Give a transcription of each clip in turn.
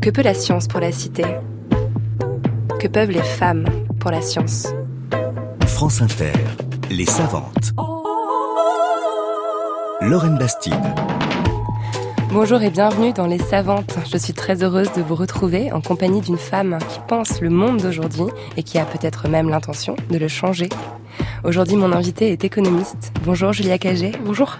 Que peut la science pour la cité? Que peuvent les femmes pour la science? France Inter, les savantes. Lorraine Bastide. Bonjour et bienvenue dans Les Savantes. Je suis très heureuse de vous retrouver en compagnie d'une femme qui pense le monde d'aujourd'hui et qui a peut-être même l'intention de le changer. Aujourd'hui, mon invité est économiste. Bonjour Julia Cagé. Bonjour.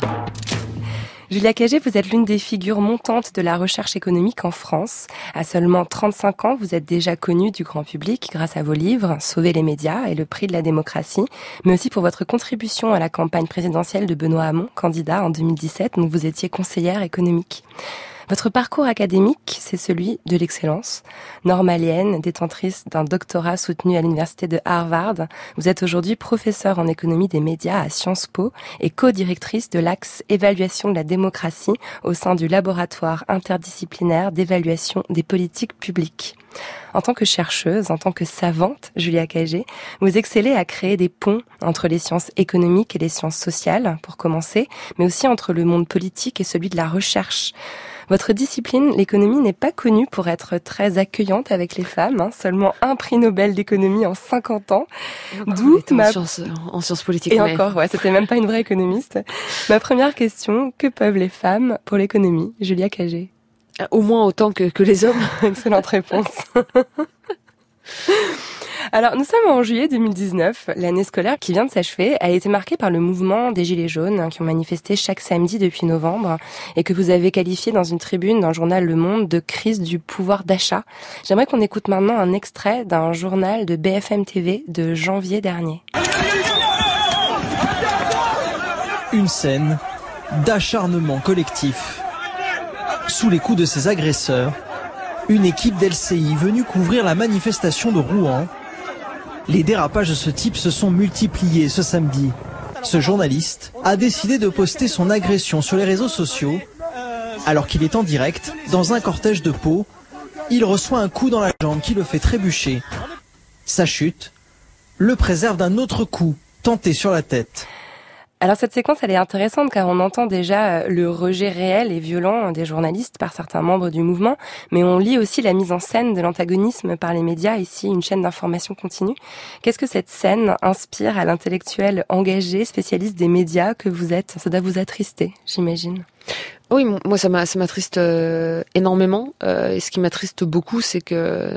Julia Cagé, vous êtes l'une des figures montantes de la recherche économique en France. À seulement 35 ans, vous êtes déjà connue du grand public grâce à vos livres Sauver les médias et le prix de la démocratie, mais aussi pour votre contribution à la campagne présidentielle de Benoît Hamon, candidat en 2017, où vous étiez conseillère économique. Votre parcours académique, c'est celui de l'excellence. Normalienne, détentrice d'un doctorat soutenu à l'université de Harvard, vous êtes aujourd'hui professeure en économie des médias à Sciences Po et co-directrice de l'axe évaluation de la démocratie au sein du laboratoire interdisciplinaire d'évaluation des politiques publiques. En tant que chercheuse, en tant que savante, Julia Cagé, vous excellez à créer des ponts entre les sciences économiques et les sciences sociales, pour commencer, mais aussi entre le monde politique et celui de la recherche. Votre discipline, l'économie, n'est pas connue pour être très accueillante avec les femmes. Hein. Seulement un prix Nobel d'économie en 50 ans. D'où ma... en, sciences, en sciences politiques. Et encore, ouais, c'était même pas une vraie économiste. ma première question, que peuvent les femmes pour l'économie? Julia Cagé. Au moins autant que, que les hommes. Excellente réponse. Alors, nous sommes en juillet 2019. L'année scolaire qui vient de s'achever a été marquée par le mouvement des Gilets jaunes hein, qui ont manifesté chaque samedi depuis novembre et que vous avez qualifié dans une tribune d'un journal Le Monde de crise du pouvoir d'achat. J'aimerais qu'on écoute maintenant un extrait d'un journal de BFM TV de janvier dernier. Une scène d'acharnement collectif. Sous les coups de ses agresseurs, une équipe d'LCI venue couvrir la manifestation de Rouen les dérapages de ce type se sont multipliés ce samedi. Ce journaliste a décidé de poster son agression sur les réseaux sociaux alors qu'il est en direct dans un cortège de peau. Il reçoit un coup dans la jambe qui le fait trébucher. Sa chute le préserve d'un autre coup tenté sur la tête. Alors cette séquence, elle est intéressante car on entend déjà euh, le rejet réel et violent des journalistes par certains membres du mouvement, mais on lit aussi la mise en scène de l'antagonisme par les médias, ici une chaîne d'information continue. Qu'est-ce que cette scène inspire à l'intellectuel engagé, spécialiste des médias que vous êtes? Ça doit vous attrister, j'imagine. Oui, moi ça m'attriste euh, énormément. Euh, et ce qui m'attriste beaucoup, c'est que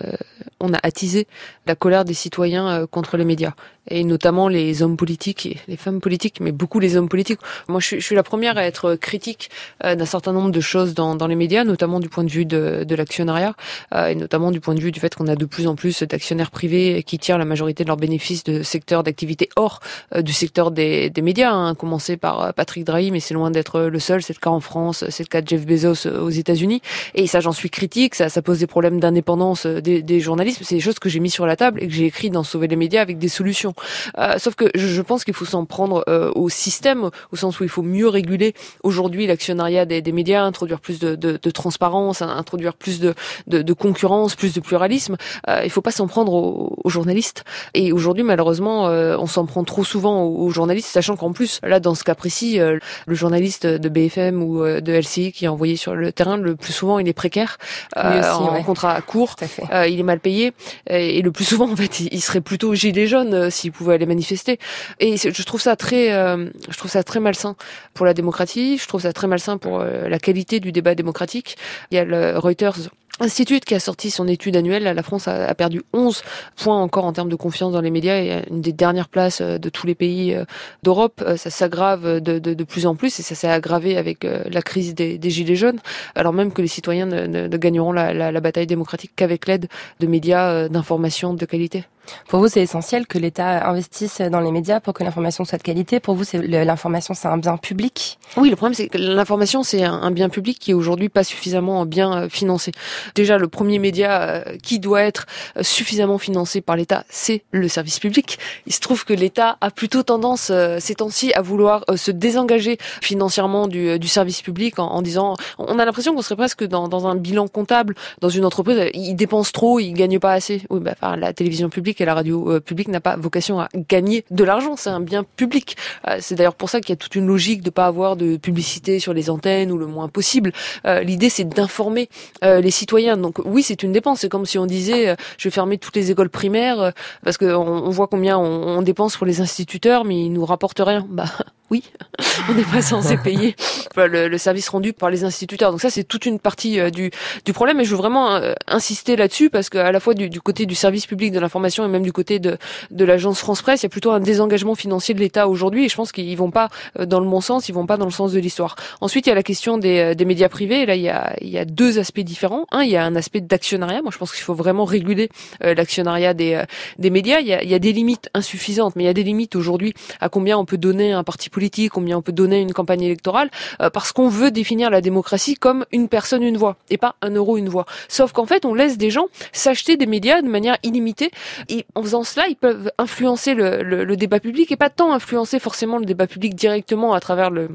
on a attisé la colère des citoyens euh, contre les médias et notamment les hommes politiques et les femmes politiques, mais beaucoup les hommes politiques. Moi, je suis, la première à être critique d'un certain nombre de choses dans, les médias, notamment du point de vue de, l'actionnariat et notamment du point de vue du fait qu'on a de plus en plus d'actionnaires privés qui tirent la majorité de leurs bénéfices de secteurs d'activité hors du secteur des, des médias, hein, commencé par Patrick Drahi, mais c'est loin d'être le seul. C'est le cas en France c'est le cas de Jeff Bezos euh, aux États-Unis. Et ça, j'en suis critique. Ça, ça pose des problèmes d'indépendance euh, des, des, journalistes. C'est des choses que j'ai mis sur la table et que j'ai écrit dans Sauver les médias avec des solutions. Euh, sauf que je, pense qu'il faut s'en prendre euh, au système, au sens où il faut mieux réguler aujourd'hui l'actionnariat des, des, médias, introduire plus de, de, de transparence, introduire plus de, de, concurrence, plus de pluralisme. Euh, il faut pas s'en prendre aux, aux, journalistes. Et aujourd'hui, malheureusement, on s'en prend trop souvent aux, aux journalistes, sachant qu'en plus, là, dans ce cas précis, le journaliste de BFM ou de LCI qui est envoyé sur le terrain, le plus souvent il est précaire, euh, en contrat court, euh, il est mal payé. Et, le plus souvent en fait il, serait plutôt gilet jaune euh, s'il pouvait aller manifester. Et je trouve ça très, je trouve ça très malsain pour la démocratie, je trouve ça très malsain pour la qualité du débat démocratique. Il y a le Reuters Institut qui a sorti son étude annuelle, la France a, perdu 11 points encore en termes de confiance dans les médias et une des dernières places euh, de tous les pays euh, d'Europe. Euh, ça s'aggrave de, plus en plus et ça s'est aggravé avec la crise des, gilets jaunes, alors même que les citoyens ne, ne, gagneront la, la bataille démocratique qu'avec l'aide de médias d'information de qualité. Pour vous, c'est essentiel que l'État investisse dans les médias pour que l'information soit de qualité. Pour vous, l'information, c'est un bien public? Oui, le problème, c'est que l'information, c'est un, bien public qui est aujourd'hui pas suffisamment bien financé. Déjà, le premier média euh, qui doit être euh, suffisamment financé par l'État, c'est le service public. Il se trouve que l'État a plutôt tendance euh, ces temps-ci à vouloir se désengager financièrement du, service public en, disant, on a l'impression qu'on serait presque dans, dans, un bilan comptable dans une entreprise. Il dépense trop, il gagne pas assez. Oui, bah, enfin, la télévision publique et la radio publique n'a pas vocation à gagner de l'argent. C'est un bien public. c'est d'ailleurs pour ça qu'il y a toute une logique de pas avoir de publicité sur les antennes ou le moins possible. L'idée, c'est d'informer les citoyens. Donc oui, c'est une dépense. C'est comme si on disait, je vais fermer toutes les écoles primaires parce qu'on on voit combien on, dépense pour les instituteurs, mais ils nous rapportent rien. Bah oui, on n'est pas censé payer le, service rendu par les instituteurs. Donc ça, c'est toute une partie euh, du, problème. Et je veux vraiment euh, insister là-dessus parce qu'à la fois du, côté du service public de l'information et même du côté de, de l'agence France Presse, il y a plutôt un désengagement financier de l'État aujourd'hui. Et je pense qu'ils vont pas euh, dans le bon sens, ils vont pas dans le sens de l'histoire. Ensuite, il y a la question des, des médias privés. Et là, il y, a, il y a deux aspects différents. Un, il y a un aspect d'actionnariat. Moi, je pense qu'il faut vraiment réguler l'actionnariat des, des médias. Il y, a, il y a des limites insuffisantes, mais il y a des limites aujourd'hui à combien on peut donner un parti politique, combien on peut donner une campagne électorale, euh, parce qu'on veut définir la démocratie comme une personne, une voix, et pas un euro, une voix. Sauf qu'en fait, on laisse des gens s'acheter des médias de manière illimitée, et en faisant cela, ils peuvent influencer le, le débat public, et pas tant influencer forcément le débat public directement à travers le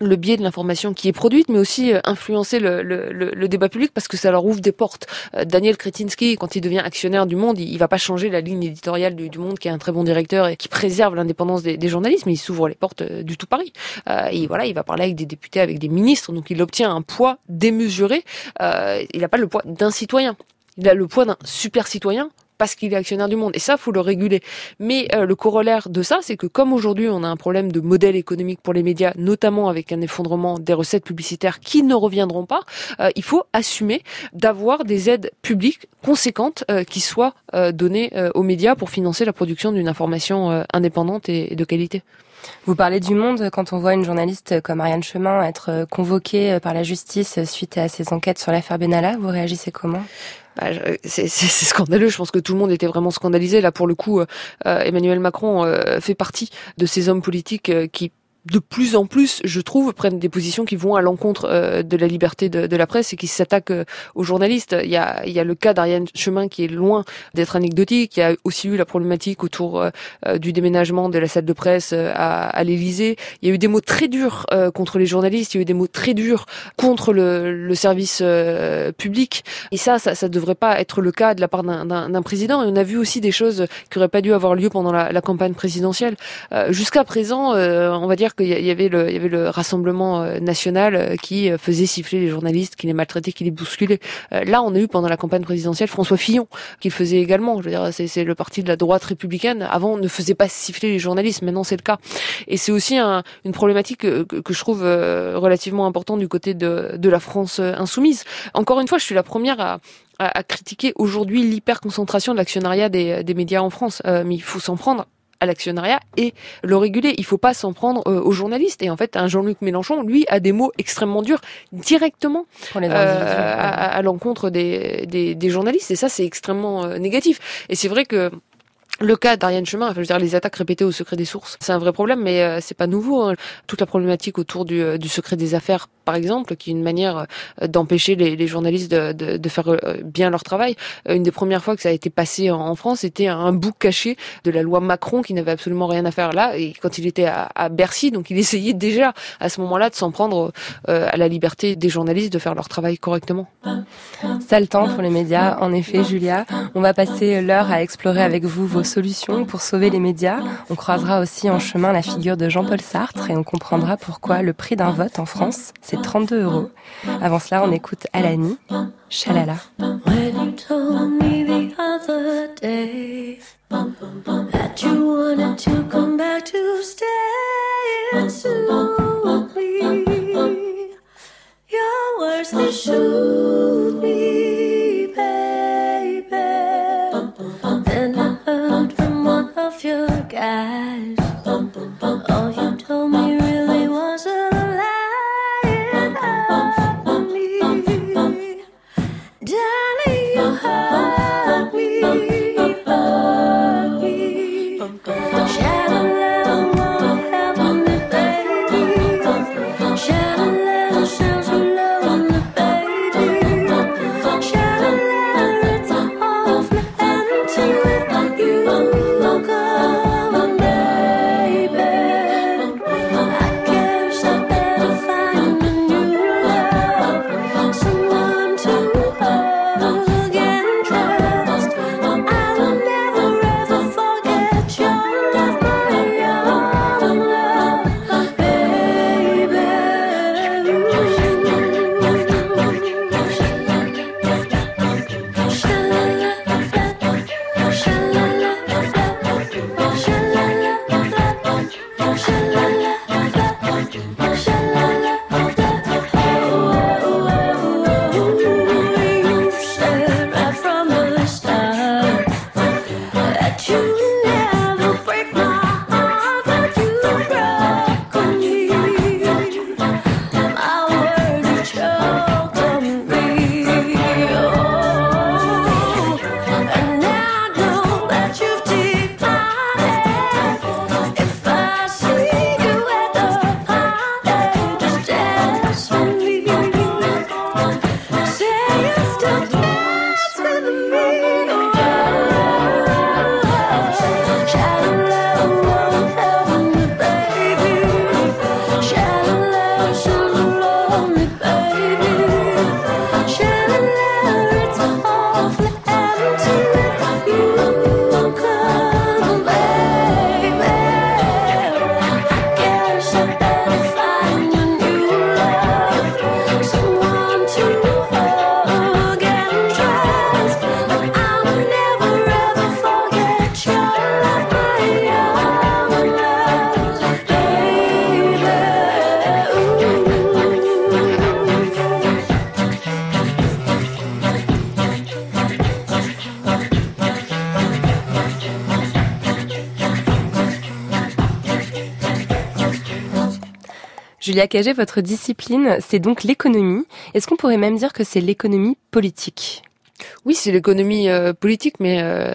le biais de l'information qui est produite, mais aussi euh, influencer le, le, le, débat public parce que ça leur ouvre des portes. Euh, Daniel Kretinsky, quand il devient actionnaire du Monde, il, il va pas changer la ligne éditoriale du, Monde, qui est un très bon directeur et qui préserve l'indépendance des, des, journalistes, mais il s'ouvre les portes euh, du tout Paris. et voilà, il va parler avec des députés, avec des ministres, donc il obtient un poids démesuré. il n'a pas le poids d'un citoyen. Il a le poids d'un super citoyen parce qu'il est actionnaire du monde. Et ça, faut le réguler. Mais euh, le corollaire de ça, c'est que comme aujourd'hui, on a un problème de modèle économique pour les médias, notamment avec un effondrement des recettes publicitaires qui ne reviendront pas, euh, il faut assumer d'avoir des aides publiques conséquentes euh, qui soient données aux médias pour financer la production d'une information indépendante et de qualité. Vous parlez du monde quand on voit une journaliste comme Ariane Chemin être convoquée par la justice suite à ses enquêtes sur l'affaire Benalla. Vous réagissez comment? Bah, c'est scandaleux. Je pense que tout le monde était vraiment scandalisé. Là, pour le coup, euh, Emmanuel Macron euh, fait partie de ces hommes politiques euh, qui de plus en plus, je trouve, prennent des positions qui vont à l'encontre euh, de la liberté de, de, la presse et qui s'attaquent euh, aux journalistes. Il y a, il y a le cas d'Ariane Chemin qui est loin d'être anecdotique. Il y a aussi eu la problématique autour euh, du déménagement de la salle de presse à, à l'Élysée. Il y a eu des mots très durs contre les journalistes. Il y a eu des mots très durs contre le, le service public. Et ça, ça, ça devrait pas être le cas de la part d'un président. Et on a vu aussi des choses qui auraient pas dû avoir lieu pendant la, la campagne présidentielle. Jusqu'à présent, on va dire qu'il y avait le, il y avait le Rassemblement euh, national euh, qui euh, faisait siffler les journalistes, qui les maltraitait, qui les bousculait. Là, on a eu pendant la campagne présidentielle François Fillon qui le faisait également. Je veux dire, c'est le parti de la droite républicaine. Avant, on ne faisait pas siffler les journalistes. Maintenant, c'est le cas. Et c'est aussi un, une problématique que, que, je trouve relativement importante du côté de, de la France insoumise. Encore une fois, je suis la première à, à, critiquer aujourd'hui l'hyperconcentration de l'actionnariat des, des, médias en France. mais il faut s'en prendre à l'actionnariat et le réguler. Il faut pas s'en prendre euh, aux journalistes. Et en fait, un Jean-Luc Mélenchon, lui, a des mots extrêmement durs directement euh, à, l'encontre des, des, des, journalistes. Et ça, c'est extrêmement euh, négatif. Et c'est vrai que le cas d'Ariane Chemin, enfin, je veux dire, les attaques répétées au secret des sources, c'est un vrai problème, mais euh, c'est pas nouveau. Hein. Toute la problématique autour du, du, secret des affaires, par exemple, qui est une manière d'empêcher les, les, journalistes de, de, de, faire bien leur travail. Une des premières fois que ça a été passé en, France, c'était un bouc caché de la loi Macron qui n'avait absolument rien à faire là. Et quand il était à, à Bercy, donc il essayait déjà à ce moment-là de s'en prendre à la liberté des journalistes de faire leur travail correctement. Sale temps pour les médias, en effet, Julia. On va passer l'heure à explorer avec vous vos solutions pour sauver les médias. On croisera aussi en chemin la figure de Jean-Paul Sartre et on comprendra pourquoi le prix d'un vote en France, c'est 32 euros. Avant cela, on écoute Alani, Chalala. your Julia Cagé, votre discipline, c'est donc l'économie. Est-ce qu'on pourrait même dire que c'est l'économie politique? Oui, c'est l'économie euh, politique, mais euh,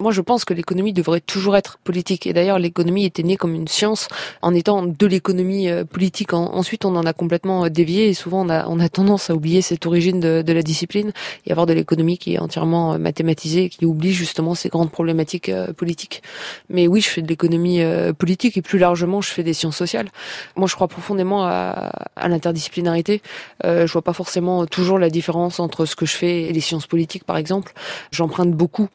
moi je pense que l'économie devrait toujours être politique. Et d'ailleurs, l'économie était née comme une science en étant de l'économie euh, politique. ensuite, on en a complètement dévié et souvent on a, tendance à oublier cette origine de, la discipline et avoir de l'économie qui est entièrement mathématisée et qui oublie justement ces grandes problématiques politiques. Mais oui, je fais de l'économie politique et plus largement, je fais des sciences sociales. Moi, je crois profondément à, l'interdisciplinarité. je vois pas forcément toujours la différence entre ce que je fais et les sciences politiques, par exemple. J'emprunte beaucoup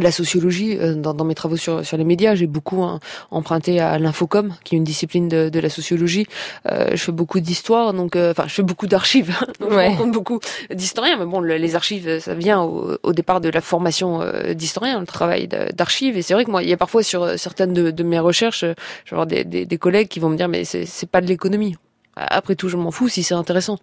la sociologie euh, dans, mes travaux sur, sur les médias. J'ai beaucoup hein, emprunté à l'infocom, qui est une discipline de, de la sociologie. Euh, je fais beaucoup d'histoire, donc euh, enfin je fais beaucoup d'archives, donc je rencontre beaucoup d'historiens. Mais bon, les archives, ça vient au, départ de la formation d'historien, le travail d'archives. Et c'est vrai que moi, il y a parfois sur certaines de, mes recherches, je vais avoir des, des, des collègues qui vont me dire mais c'est pas de l'économie. Après tout, je m'en fous si c'est intéressant.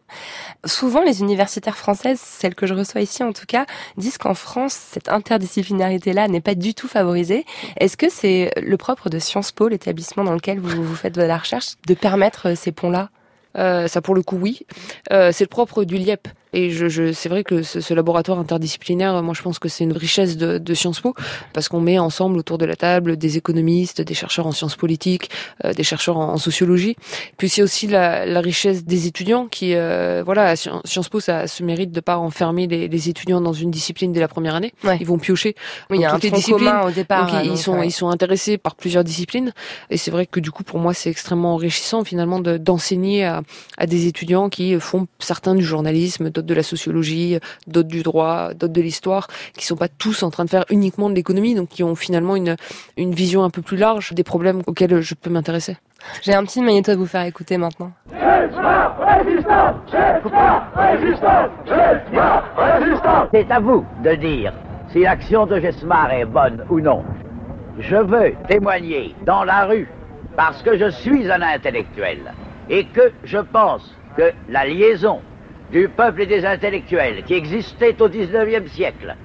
Souvent, les universitaires françaises, celles que je reçois ici en tout cas, disent qu'en France, cette interdisciplinarité-là n'est pas du tout favorisée. Est-ce que c'est le propre de Sciences Po, l'établissement dans lequel vous, vous faites de la recherche, de permettre ces ponts-là? Euh, ça pour le coup oui. Euh, c'est le propre du LIEP. Et je, je c'est vrai que ce, ce, laboratoire interdisciplinaire, moi je pense que c'est une richesse de, de, Sciences Po, parce qu'on met ensemble autour de la table des économistes, des chercheurs en sciences politiques, euh, des chercheurs en, sociologie. Puis c'est aussi la, la, richesse des étudiants qui, euh, voilà, Sciences Po, ça se mérite de pas enfermer les, les étudiants dans une discipline dès la première année. Ils vont piocher oui, il y a toutes un les disciplines. au départ. Donc, ils sont ils sont intéressés par plusieurs disciplines. Et c'est vrai que du coup pour moi c'est extrêmement enrichissant finalement d'enseigner à, à des étudiants qui font certains du journalisme, de la sociologie, d'autres du droit, d'autres de l'histoire, qui sont pas tous en train de faire uniquement de l'économie, donc qui ont finalement une, une vision un peu plus large des problèmes auxquels je peux m'intéresser. J'ai un petit magnéto à vous faire écouter maintenant. C'est à vous de dire si l'action de Gesmar est bonne ou non. Je veux témoigner dans la rue parce que je suis un intellectuel et que je pense que la liaison du peuple et des intellectuels qui existait au XIXe siècle,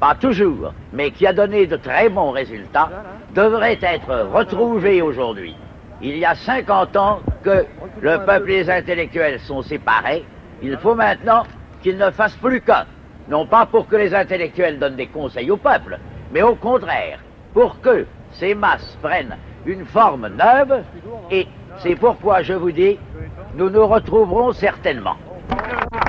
pas toujours, mais qui a donné de très bons résultats, devrait être retrouvée aujourd'hui. Il y a 50 ans que le peuple et les intellectuels sont séparés. Il faut maintenant qu'ils ne fassent plus qu'un. Non pas pour que les intellectuels donnent des conseils au peuple, mais au contraire, pour que ces masses prennent une forme neuve. Et c'est pourquoi je vous dis, nous nous retrouverons certainement. Thank you.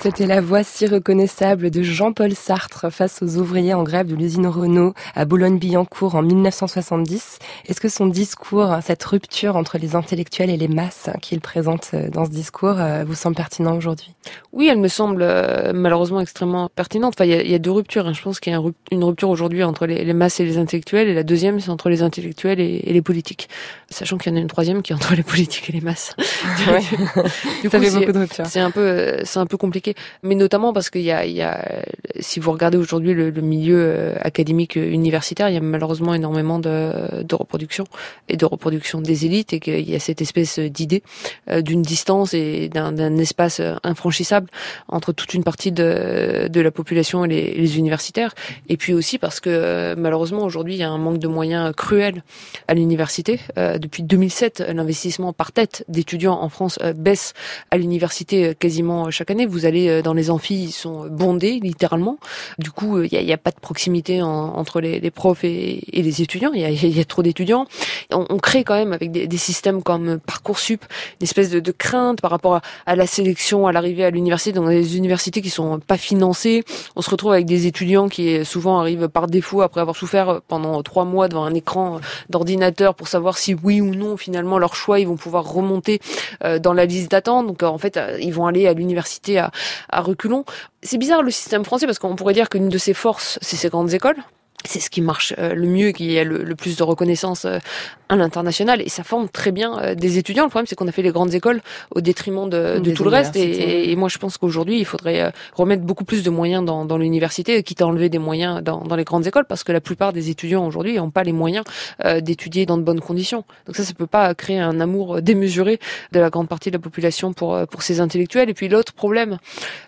C'était la voix si reconnaissable de Jean-Paul Sartre face aux ouvriers en grève de l'usine Renault à Boulogne-Billancourt en 1970. Est-ce que son discours, cette rupture entre les intellectuels et les masses qu'il présente euh, dans ce discours, euh, vous semble pertinent aujourd'hui? Oui, elle me semble euh, malheureusement extrêmement pertinente. Enfin, il y a, deux ruptures. Hein. Je pense qu'il y a une rupture aujourd'hui entre les, masses et les intellectuels, et la deuxième, c'est entre les intellectuels et, les politiques. Sachant qu'il y en a une troisième qui est entre les politiques et les masses. du Ça fait beaucoup de ruptures. C'est un peu, c'est un peu compliqué mais notamment parce qu'il y a, il y a, si vous regardez aujourd'hui le, milieu euh, académique euh, universitaire, il y a malheureusement énormément de, de reproduction et de reproduction des élites et qu'il y a cette espèce d'idée euh, d'une distance et d'un espace infranchissable entre toute une partie de, de la population et les, les universitaires. Et puis aussi parce que malheureusement aujourd'hui il y a un manque de moyens cruel à l'université. depuis 2007, l'investissement par tête d'étudiants en France baisse à l'université quasiment chaque année. Vous allez euh, dans les amphis, ils sont bondés littéralement. Du coup, il euh, n'y a, a, pas de proximité entre les, les profs et, et, les étudiants. Il y a, y a, trop d'étudiants. On, on, crée quand même avec des, des, systèmes comme parcoursup une espèce de, de crainte par rapport à, à la sélection, à l'arrivée à l'université. Dans les universités qui sont pas financées, on se retrouve avec des étudiants qui souvent arrivent par défaut après avoir souffert pendant trois mois devant un écran d'ordinateur pour savoir si oui ou non finalement leur choix ils vont pouvoir remonter euh, dans la liste d'attente. Donc en fait ils vont aller à l'université à, à reculons. C'est bizarre le système français parce qu'on pourrait dire qu'une de ses forces, c'est ses grandes écoles c'est ce qui marche euh, le mieux, qui a le, plus de reconnaissance euh, à l'international, et ça forme très bien euh, des étudiants. Le problème, c'est qu'on a fait les grandes écoles au détriment de, de tout le reste, et, et, moi, je pense qu'aujourd'hui, il faudrait remettre beaucoup plus de moyens dans, dans l'université, quitte à enlever des moyens dans, dans, les grandes écoles, parce que la plupart des étudiants aujourd'hui n'ont pas les moyens d'étudier dans de bonnes conditions. Donc ça, ça peut pas créer un amour démesuré de la grande partie de la population pour pour ces intellectuels. Et puis l'autre problème,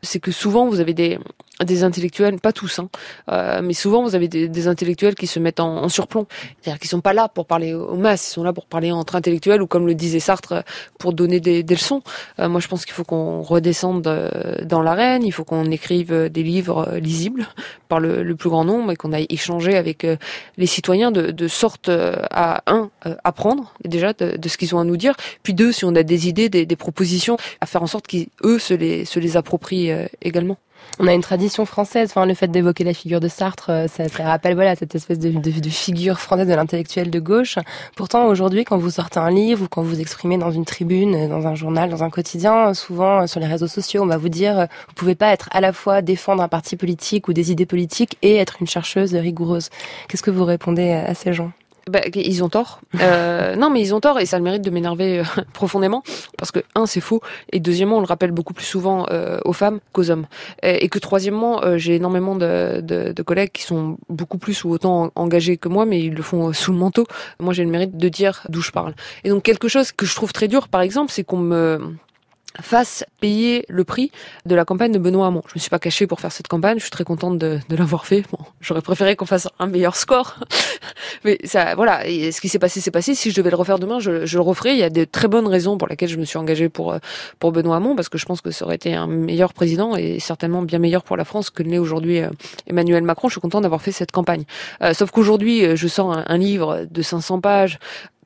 c'est que souvent, vous avez des des intellectuels, pas tous, hein, euh, mais souvent vous avez des, des intellectuels qui se mettent en, en surplomb, c'est-à-dire qu'ils sont pas là pour parler aux masses, ils sont là pour parler entre intellectuels ou comme le disait Sartre, pour donner des, des leçons. Euh, moi, je pense qu'il faut qu'on redescende euh, dans l'arène, il faut qu'on écrive des livres lisibles par le, le plus grand nombre et qu'on aille échanger avec les citoyens de, de sorte à un apprendre déjà de, de ce qu'ils ont à nous dire, puis deux si on a des idées, des, des propositions, à faire en sorte qu'eux se les se les approprient également. On a une tradition française. Enfin, le fait d'évoquer la figure de Sartre, euh, ça, ça rappelle voilà cette espèce de, de, de figure française de l'intellectuel de gauche. Pourtant, aujourd'hui, quand vous sortez un livre ou quand vous exprimez dans une tribune, dans un journal, dans un quotidien, souvent euh, sur les réseaux sociaux, on va vous dire euh, vous pouvez pas être à la fois défendre un parti politique ou des idées politiques et être une chercheuse rigoureuse. Qu'est-ce que vous répondez à ces gens? Bah, ils ont tort. Euh, non, mais ils ont tort et ça le mérite de m'énerver euh, profondément parce que un, c'est faux et deuxièmement, on le rappelle beaucoup plus souvent euh, aux femmes qu'aux hommes. Et, et, que troisièmement, euh, j'ai énormément de, de, de, collègues qui sont beaucoup plus ou autant engagés que moi, mais ils le font sous le manteau. Moi, j'ai le mérite de dire d'où je parle. Et donc quelque chose que je trouve très dur, par exemple, c'est qu'on me fasse payer le prix de la campagne de Benoît Hamon. Je me suis pas cachée pour faire cette campagne, je suis très contente de, de l'avoir fait. Bon, j'aurais préféré qu'on fasse un meilleur score, mais ça, voilà. Et ce qui s'est passé, c'est passé. Si je devais le refaire demain, je, je, le referais. Il y a de très bonnes raisons pour lesquelles je me suis engagée pour pour Benoît Hamon, parce que je pense que ça aurait été un meilleur président et certainement bien meilleur pour la France que l'est aujourd'hui euh, Emmanuel Macron. Je suis contente d'avoir fait cette campagne. Euh, sauf qu'aujourd'hui, euh, je un, un livre de 500 pages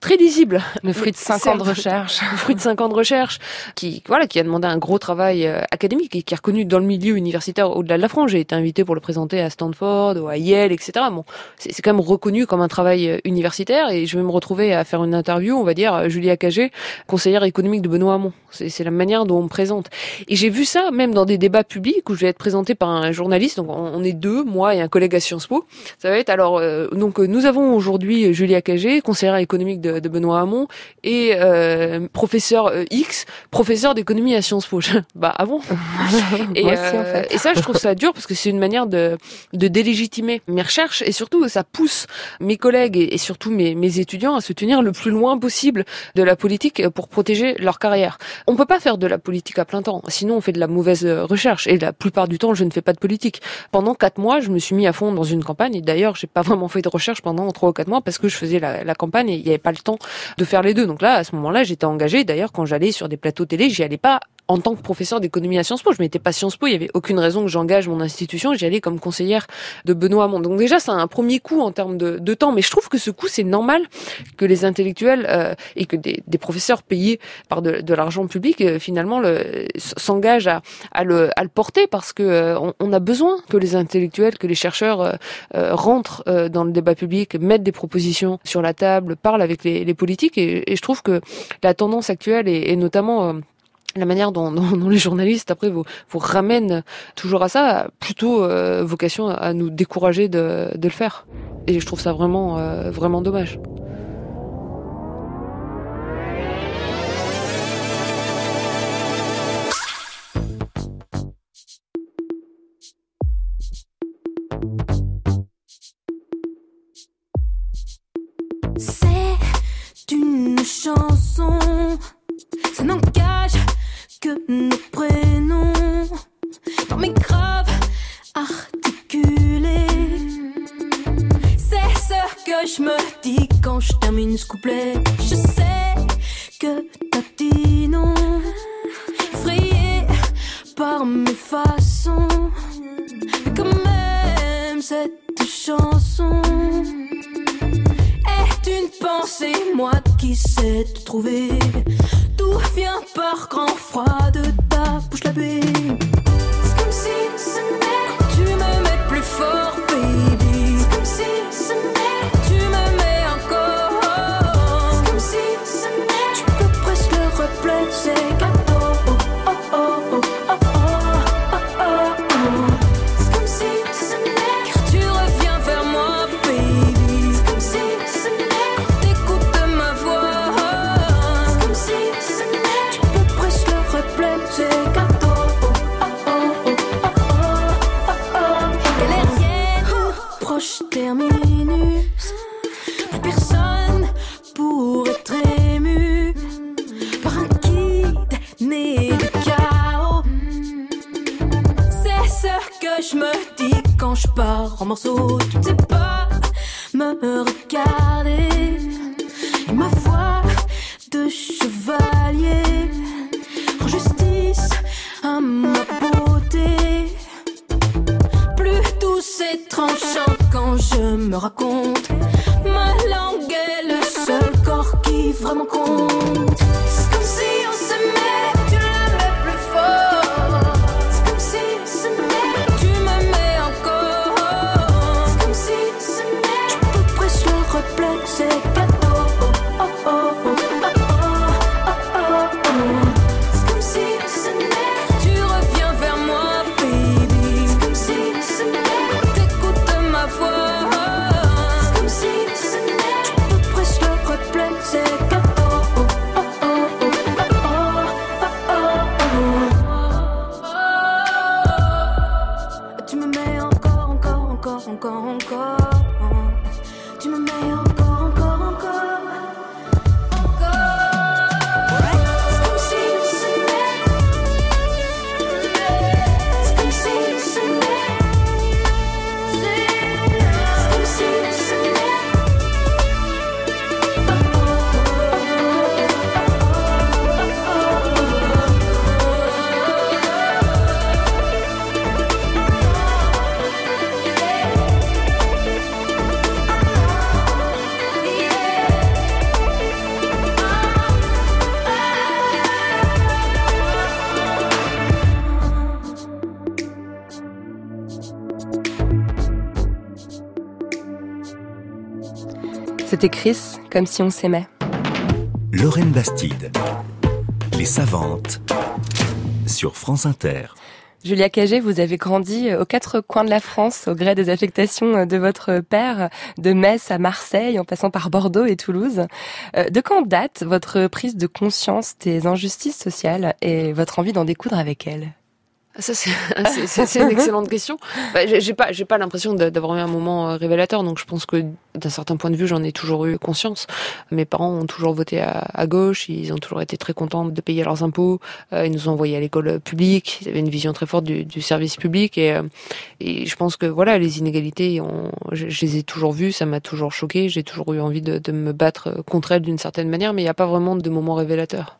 très lisible. Le fruit de cinq ans de recherche. Le fruit de cinq ans de recherche, qui, voilà, qui a demandé un gros travail euh, académique et qui est reconnu dans le milieu universitaire au-delà de la France. J'ai été invité pour le présenter à Stanford ou à Yale, etc. Bon, c'est quand même reconnu comme un travail euh, universitaire et je vais me retrouver à faire une interview, on va dire, euh, Julia Cagé, conseillère économique de Benoît Hamon. C'est la manière dont on me présente. Et j'ai vu ça même dans des débats publics où je vais être présenté par un journaliste. Donc on est deux, moi et un collègue à Sciences Po. Ça va être alors, euh, donc nous avons aujourd'hui Julia Cagé, conseillère économique de, de Benoît Hamon et euh, professeur euh, X, professeur d'économie à Sciences Po. bah ah bon? Et, aussi, en fait. et ça, je trouve ça dur parce que c'est une manière de, de délégitimer mes recherches et surtout ça pousse mes collègues et, et surtout mes, mes étudiants à se tenir le plus loin possible de la politique pour protéger leur carrière. On peut pas faire de la politique à plein temps, sinon on fait de la mauvaise recherche. Et la plupart du temps, je ne fais pas de politique. Pendant quatre mois, je me suis mis à fond dans une campagne. Et d'ailleurs, j'ai pas vraiment fait de recherche pendant trois ou quatre mois parce que je faisais la, la campagne et il n'y avait pas le temps de faire les deux. Donc là, à ce moment-là, j'étais engagée. D'ailleurs, quand j'allais sur des plateaux télé, j'y allais pas en tant que professeur d'économie à Sciences Po. Je m'étais pas Sciences Po, il y avait aucune raison que j'engage mon institution. J'y allais comme conseillère de Benoît Hamon. Donc déjà, c'est un premier coup en termes de, temps. Mais je trouve que ce coup, c'est normal que les intellectuels euh, et que des, des, professeurs payés par de, de l'argent public, euh, finalement, s'engagent à, à, le, à le porter parce que euh, on, on, a besoin que les intellectuels, que les chercheurs euh, euh, rentrent dans le débat public, mettent des propositions sur la table, parlent avec les, les politiques. Et, et, je trouve que la tendance actuelle est, est notamment la manière dont, les journalistes après vous, vous ramènent toujours à ça, plutôt euh, vocation à nous décourager de, le faire. Et je trouve ça vraiment, euh, vraiment dommage. C'est une chanson, que nos prénoms dans mes graves articulés. C'est ce que je me dis quand je termine ce couplet. Je sais que t'as dit non, effrayé par mes façons. Mais quand même, cette chanson est une pensée, moi qui sais te trouver. Vient par grand froid de ta bouche la je pars C'était Chris, comme si on s'aimait. Lorraine Bastide. Les savantes. Sur France Inter. Julia Cagé, vous avez grandi euh, aux quatre coins de la France au gré des affectations euh, de votre père, de Metz à Marseille, en passant par Bordeaux et Toulouse. Euh, De quand date votre prise de conscience des injustices sociales et votre envie d'en découdre avec elles? Ça c'est c'est- une excellente question. Bah, j'ai pas j'ai pas l'impression d'a- d'avoir eu un moment euh, révélateur, donc je pense que d'un certain point de vue j'en ai toujours eu conscience. Mes parents ont toujours voté à, à gauche, ils ont toujours été très contents de payer leurs impôts, euh, ils nous ont envoyés à l'école publique, ils avaient une vision très forte du, du service public et, euh, et je pense que voilà les inégalités, on, je, je les ai toujours vues, ça m'a toujours choqué, j'ai toujours eu envie de, de me battre contre elles d'une certaine manière, mais il n'y a pas vraiment de moment révélateur.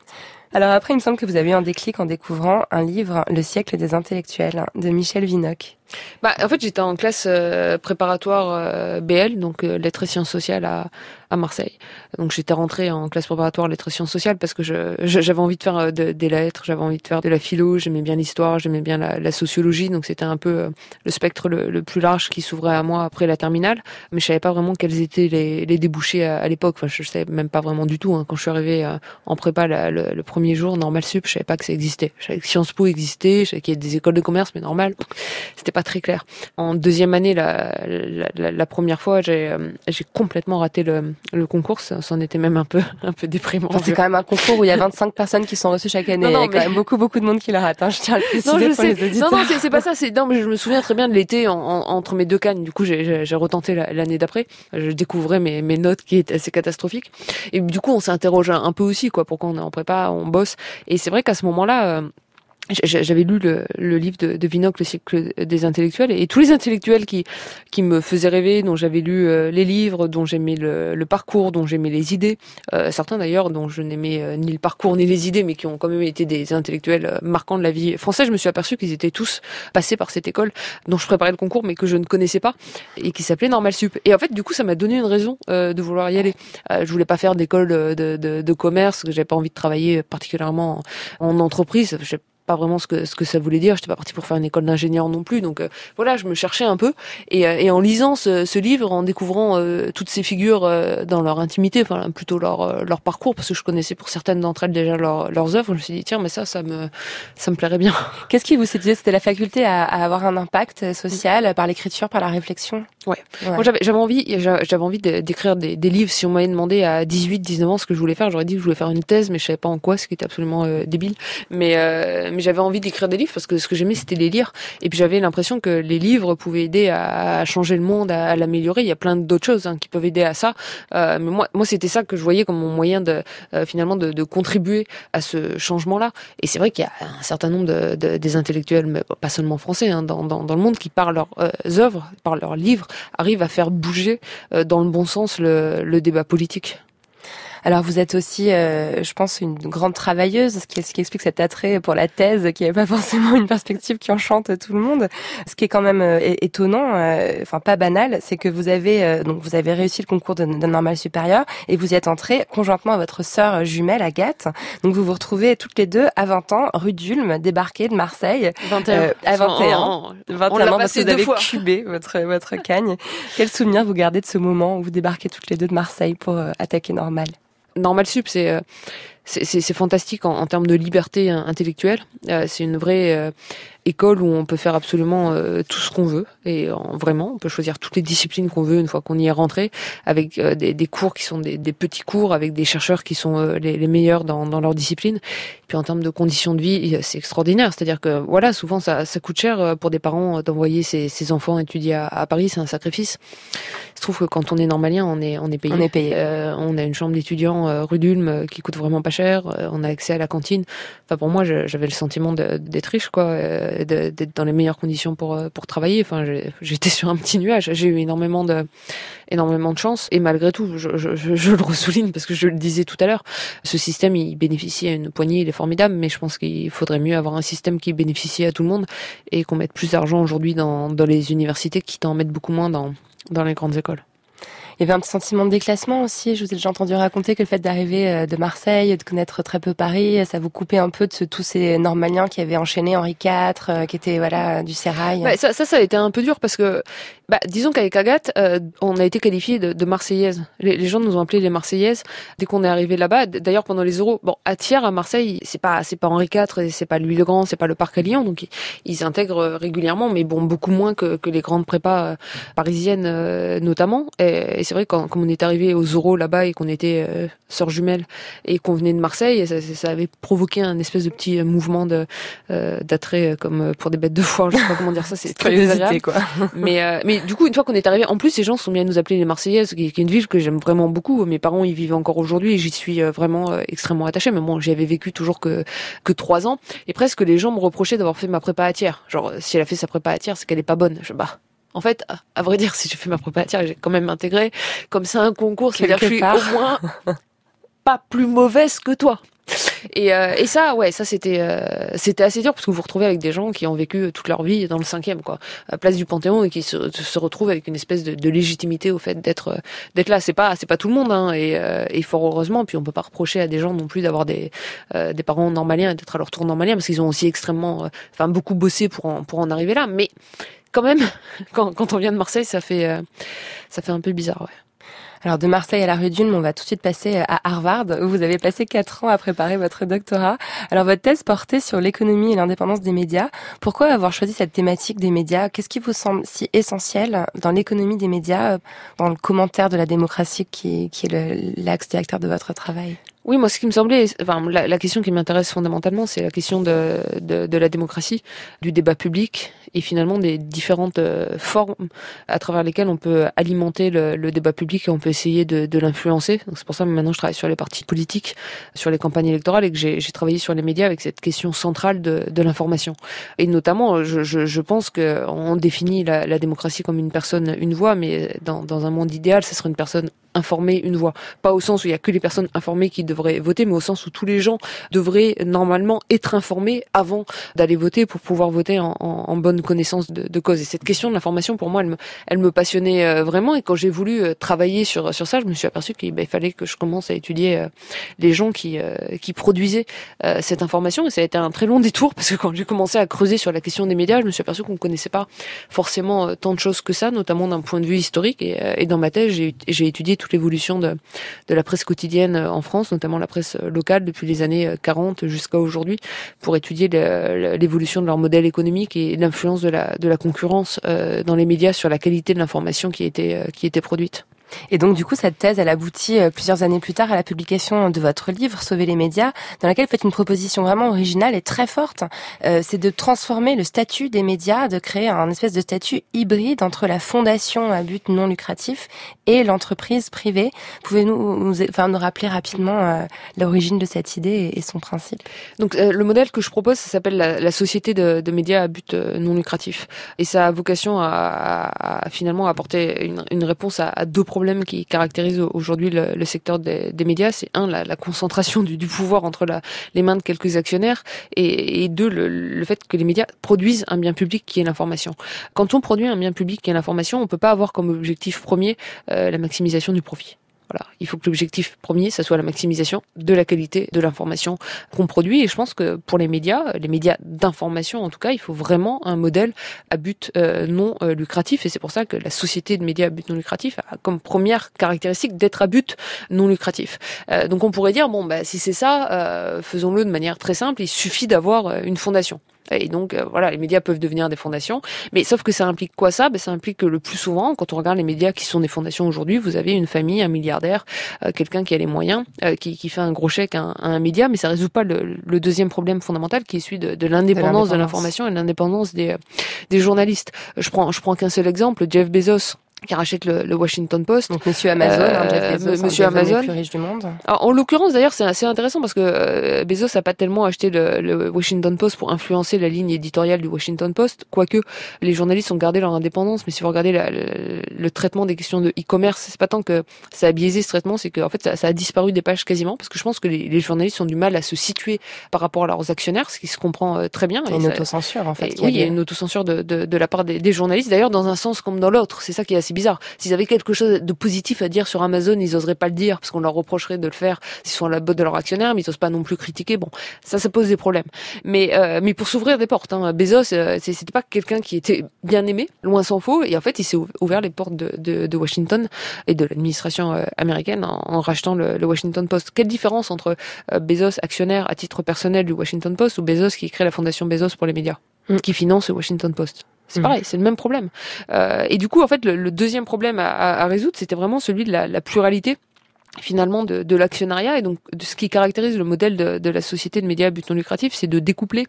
Alors après, il me semble que vous avez eu un déclic en découvrant un livre, Le siècle des intellectuels, de Michel Vinocq. Bah, en fait, j'étais en classe euh, préparatoire euh, BL, donc euh, lettres et sciences sociales à, à Marseille. Donc j'étais rentrée en classe préparatoire lettres et sciences sociales parce que j'avais envie de faire de- des lettres, j'avais envie de faire de la philo, j'aimais bien l'histoire, j'aimais bien la, la sociologie, donc c'était un peu le spectre le, le plus large qui s'ouvrait à moi après la terminale. Mais je savais pas vraiment quels étaient les, les débouchés à, à l'époque. Enfin, je savais même pas vraiment du tout. hein. Quand je suis arrivée en prépa le, le premier jour, normal sup, je savais pas que ça existait. Je savais que Sciences Po existait, je savais qu'il y avait des écoles de commerce, mais normal, c'était pas très clair. En deuxième année, la, la, la- la première fois, j'ai euh, j'ai complètement raté le, le concours. C'en était même un peu un peu déprimant. Enfin, c'est quand même un concours où il y a 25 personnes qui sont reçues chaque année. Non, non, il y a quand mais- même beaucoup, beaucoup de monde qui le rate. hein. Je tiens à le préciser non, je pour sais. les auditeurs. Non, non, c'est- pas ça. Non, mais je me souviens très bien de l'été en- en- entre mes deux cannes. Du coup, j'ai- retenté la- l'année d'après. Je découvrais mes, mes notes qui étaient assez catastrophiques. Et du coup, on s'interroge un, un peu aussi, quoi. Pourquoi on est en prépa, on bosse. Et c'est vrai qu'à ce moment-là. J'avais lu le, le livre de, de Vinocq, le cycle des intellectuels, et tous les intellectuels qui qui me faisaient rêver, dont j'avais lu euh, les livres, dont j'aimais le, le parcours, dont j'aimais les idées, euh, certains d'ailleurs dont je n'aimais euh, ni le parcours ni les idées, mais qui ont quand même été des intellectuels euh, marquants de la vie française. Je me suis aperçu qu'ils étaient tous passés par cette école dont je préparais le concours, mais que je ne connaissais pas et qui s'appelait Normal Sup. Et en fait, du coup, ça m'a donné une raison euh, de vouloir y aller. Euh, je voulais pas faire d'école de, de, de, commerce, que j'avais pas envie de travailler particulièrement en, en entreprise. Pas vraiment ce que ce que ça voulait dire. J'étais pas partie pour faire une école d'ingénieur non plus. Donc euh, voilà, je me cherchais un peu. Et, euh, et en lisant ce, ce livre, en découvrant euh, toutes ces figures euh, dans leur intimité, enfin plutôt leur euh, leur parcours, parce que je connaissais pour certaines d'entre elles déjà leur, leurs œuvres, je me suis dit tiens, mais ça, ça me ça me plairait bien. Qu'est-ce qui vous séduisait? C'était la faculté à, à avoir un impact social par l'écriture, par la réflexion? Ouais. Ouais. Moi, j'avais j'avais envie, j'a- j'avais envie d'écrire des, des livres. Si on m'avait demandé à 18, 19 ans ce que je voulais faire, j'aurais dit que je voulais faire une thèse, mais je savais pas en quoi, ce qui était absolument euh, débile. Mais euh, mais j'avais envie d'écrire des livres parce que ce que j'aimais c'était les lire. Et puis j'avais l'impression que les livres pouvaient aider à, changer le monde, à, l'améliorer. Il y a plein d'autres choses hein, qui peuvent aider à ça. Euh, mais moi, moi c'était ça que je voyais comme mon moyen de euh, finalement de, de, contribuer à ce changement-là. Et c'est vrai qu'il y a un certain nombre de, de, des intellectuels, mais pas seulement français, hein, dans, dans, dans, le monde, qui par leurs euh, œuvres, par leurs livres, arrivent à faire bouger dans le bon sens le, le débat politique. Alors vous êtes aussi, euh, je pense, une grande travailleuse, ce qui, ce qui explique cet attrait pour la thèse, qui n'est pas forcément une perspective qui enchante tout le monde. Ce qui est quand même euh, étonnant, euh, enfin pas banal, c'est que vous avez donc vous avez réussi le concours de, de normal supérieur et vous y êtes entrée conjointement à votre sœur jumelle Agathe. Donc vous vous retrouvez toutes les deux à 20 ans, rue d'Ulm, débarquée de Marseille. 21. à 21. 21 ans parce que vous avez cubé votre votre cagne. Quel souvenir vous gardez de ce moment où vous débarquez toutes les deux de Marseille pour attaquer normal Normal Sup, c'est c'est fantastique en, en, termes de liberté intellectuelle. Euh, c'est une vraie euh, école où on peut faire absolument euh, tout ce qu'on veut et vraiment on peut choisir toutes les disciplines qu'on veut une fois qu'on y est rentré avec des, des, cours qui sont des, des, petits cours avec des chercheurs qui sont les, les, meilleurs dans, dans, leur discipline. puis en termes de conditions de vie, c'est extraordinaire. C'est-à-dire que voilà, souvent ça, ça, coûte cher pour des parents d'envoyer ses, ses, enfants étudier à, à Paris, c'est un sacrifice. Il se trouve que quand on est normalien, on est on est payé. On est payé. on a une chambre d'étudiant rue d'Ulm qui coûte vraiment pas Euh, on a accès à la cantine. Enfin, pour moi, j'avais le sentiment d'être riche, quoi, euh, d'être dans les meilleures conditions pour euh, travailler. Enfin, j'étais sur un petit nuage. J'ai eu énormément de énormément de chance. Et malgré tout, je, le ressouligne parce que je le disais tout à l'heure, ce système, il bénéficie à une poignée, il est formidable, mais je pense qu'il faudrait mieux avoir un système qui bénéficie à tout le monde et qu'on mette plus d'argent aujourd'hui dans, les universités, qui t'en mettent beaucoup moins dans, dans les grandes écoles. Il y avait un petit sentiment de déclassement aussi. Je vous ai déjà entendu raconter que le fait d'arriver euh, de Marseille, de connaître très peu Paris, ça vous coupait un peu de tous ces normaliens qui avaient enchaîné Henri IV, euh, qui étaient voilà du sérail. Bah, ça, ça a été un peu dur parce que, bah, disons qu'avec Agathe, euh, on a été qualifié de, de Marseillaises. Les, les, gens nous ont appelés les Marseillaises dès qu'on est arrivé là-bas. D'ailleurs, pendant les Euros, bon, à Thiers, à Marseille, c'est pas, c'est pas Henri IV, c'est pas Louis le Grand, c'est pas le Parc à Lyon, donc ils, intègrent régulièrement, mais bon, beaucoup moins que, que les grandes prépas parisiennes notamment. Et, et c'est vrai quand, quand on est arrivé aux Euros là-bas et qu'on était euh, sœurs jumelles et qu'on venait de Marseille, ça, ça, avait provoqué un espèce de petit euh, mouvement de euh, d'attrait euh, comme pour des bêtes de foire. Je sais pas comment dire ça, c'est très désagréable. Quoi. mais mais du coup, une fois qu'on est arrivé, en plus, ces gens sont bien nous appeler les Marseillaises, qui, est une ville que j'aime vraiment beaucoup. Mes parents y vivent encore aujourd'hui et j'y suis vraiment extrêmement attachée. Mais bon, j'y avais vécu toujours que que trois ans et presque les gens me reprochaient d'avoir fait ma prépa à tiers. Genre, si elle a fait sa prépa à tiers, c'est qu'elle est pas bonne. Je bah en fait, à vrai dire, si j'ai fait ma prépa j'ai quand même intégré comme ça un concours, c'est-à-dire que je suis au moins pas plus mauvaise que toi. Et, euh, et ça, ouais, ça c'était euh, c'était assez dur parce que vous vous retrouvez avec des gens qui ont vécu toute leur vie dans le cinquième, quoi, à place du Panthéon et qui se, se retrouvent avec une espèce de, de légitimité au fait d'être d'être là. C'est pas c'est pas tout le monde, hein, et, euh, et fort heureusement. Puis on peut pas reprocher à des gens non plus d'avoir des des parents normaliens et d'être à leur tour normaliens parce qu'ils ont aussi extrêmement, enfin beaucoup bossé pour en pour en arriver là. Mais quand même, quand, quand on vient de Marseille, ça fait, euh, ça fait un peu bizarre, ouais. Alors de Marseille à la rue Dune, on va tout de suite passer à Harvard, où vous avez passé quatre ans à préparer votre doctorat. Alors votre thèse portait sur l'économie et l'indépendance des médias. Pourquoi avoir choisi cette thématique des médias? Qu'est-ce qui vous semble si essentiel dans l'économie des médias, dans le commentaire de la démocratie qui, qui est l'axe directeur de votre travail? Oui, moi, ce qui me semblait, enfin, la, question qui m'intéresse fondamentalement, c'est la question de, de, de, la démocratie, du débat public et finalement des différentes euh, formes à travers lesquelles on peut alimenter le, le débat public et on peut essayer de, de l'influencer. C'est pour ça que maintenant je travaille sur les partis politiques, sur les campagnes électorales et que j'ai travaillé sur les médias avec cette question centrale de, de l'information. Et notamment, je, je, je pense qu'on définit la, la, démocratie comme une personne, une voix, mais dans, dans un monde idéal, ce serait une personne informée, une voix. Pas au sens où il y a que les personnes informées qui devraient voter, mais au sens où tous les gens devraient normalement être informés avant d'aller voter pour pouvoir voter en, bonne connaissance de, cause. Et cette question de l'information, pour moi, elle me, passionnait euh, vraiment. Et quand j'ai voulu euh, travailler sur ça, je me suis aperçu qu'il ben, fallait que je commence à étudier euh, les gens qui produisaient cette information. Et ça a été un très long détour parce que quand j'ai commencé à creuser sur la question des médias, je me suis aperçu qu'on ne connaissait pas forcément tant de choses que ça, notamment d'un point de vue historique. Et dans ma thèse, j'ai étudié toute l'évolution de, la presse quotidienne en France, notamment la presse locale depuis les années 40 jusqu'à aujourd'hui, pour étudier l'évolution de leur modèle économique et l'influence de la, concurrence euh, dans les médias sur la qualité de l'information euh, qui était produite. Et donc, du coup, cette thèse, elle aboutit euh, plusieurs années plus tard à la publication de votre livre, Sauver les médias, dans laquelle vous faites une proposition vraiment originale et très forte. Euh, c'est de transformer le statut des médias, de créer un espèce de statut hybride entre la fondation à but non lucratif et l'entreprise privée. Pouvez-nous nous, enfin, nous rappeler rapidement euh, l'origine de cette idée et, son principe? Donc, le modèle que je propose, ça s'appelle la, société de, médias à but non lucratif. Et ça a vocation à, à, finalement apporter une, une réponse à, à deux problèmes problème qui caractérise aujourd'hui le, secteur des, médias, c'est un la, concentration du, pouvoir entre les mains de quelques actionnaires, et, deux le, fait que les médias produisent un bien public qui est l'information. Quand on produit un bien public qui est l'information, on peut pas avoir comme objectif premier euh, la maximisation du profit. Voilà. Il faut que l'objectif premier, ça soit la maximisation de la qualité de l'information qu'on produit. Et je pense que pour les médias, les médias d'information en tout cas, il faut vraiment un modèle à but euh, non euh, lucratif. Et c'est pour ça que la société de médias à but non lucratif a comme première caractéristique d'être à but non lucratif. Euh, donc on pourrait dire, bon, bah, si c'est ça, faisons-le de manière très simple. Il suffit d'avoir une fondation. Et donc, euh, voilà, les médias peuvent devenir des fondations. Mais sauf que ça implique quoi ça? Ben, Ça implique que le plus souvent, quand on regarde les médias qui sont des fondations aujourd'hui, vous avez une famille, un milliardaire, euh, quelqu'un qui a les moyens, euh, qui, qui, fait un gros chèque à un, média, mais ça résout pas le, le, deuxième problème fondamental qui est celui de, de l'indépendance de l'information et l'indépendance des, des journalistes. Je prends, je prends qu'un seul exemple, Jeff Bezos qui rachète le, le, Washington Post. Donc Monsieur Amazon, hein, euh, Bezos, Monsieur Amazon, plus riche du monde. en l'occurrence, d'ailleurs, c'est assez intéressant parce que euh, Bezos a pas tellement acheté le, le, Washington Post pour influencer la ligne éditoriale du Washington Post, quoique les journalistes ont gardé leur indépendance. Mais si vous regardez la, le, traitement des questions de e-commerce, c'est pas tant que ça a biaisé ce traitement, c'est qu'en fait ça, ça, a disparu des pages quasiment parce que je pense que les, les, journalistes ont du mal à se situer par rapport à leurs actionnaires, ce qui se comprend euh, très bien. Il y a une autocensure en fait. oui, il y a une autocensure de, de, de la part des, des journalistes, d'ailleurs dans un sens comme dans l'autre. C'est ça qui est assez bizarre. S'ils avaient quelque chose de positif à dire sur Amazon, ils oseraient pas le dire parce qu'on leur reprocherait de le faire s'ils sont à la botte de leur actionnaire, mais ils osent pas non plus critiquer. Bon, ça, ça pose des problèmes. Mais euh, mais pour s'ouvrir des portes, hein, Bezos, euh, c'était pas quelqu'un qui était bien aimé, loin s'en faut, et en fait, il s'est ouvert les portes de, de, de Washington et de l'administration euh, américaine en, rachetant le, le, Washington Post. Quelle différence entre Bezos, actionnaire à titre personnel du Washington Post, ou Bezos qui crée la fondation Bezos pour les médias, mm. qui finance le Washington Post? C'est pareil, c'est le même problème. Euh, et du coup, en fait, le, deuxième problème à, à résoudre, c'était vraiment celui de la, la pluralité finalement de, de l'actionnariat. Et donc de ce qui caractérise le modèle de, de, la société de médias à but non lucratif, c'est de découpler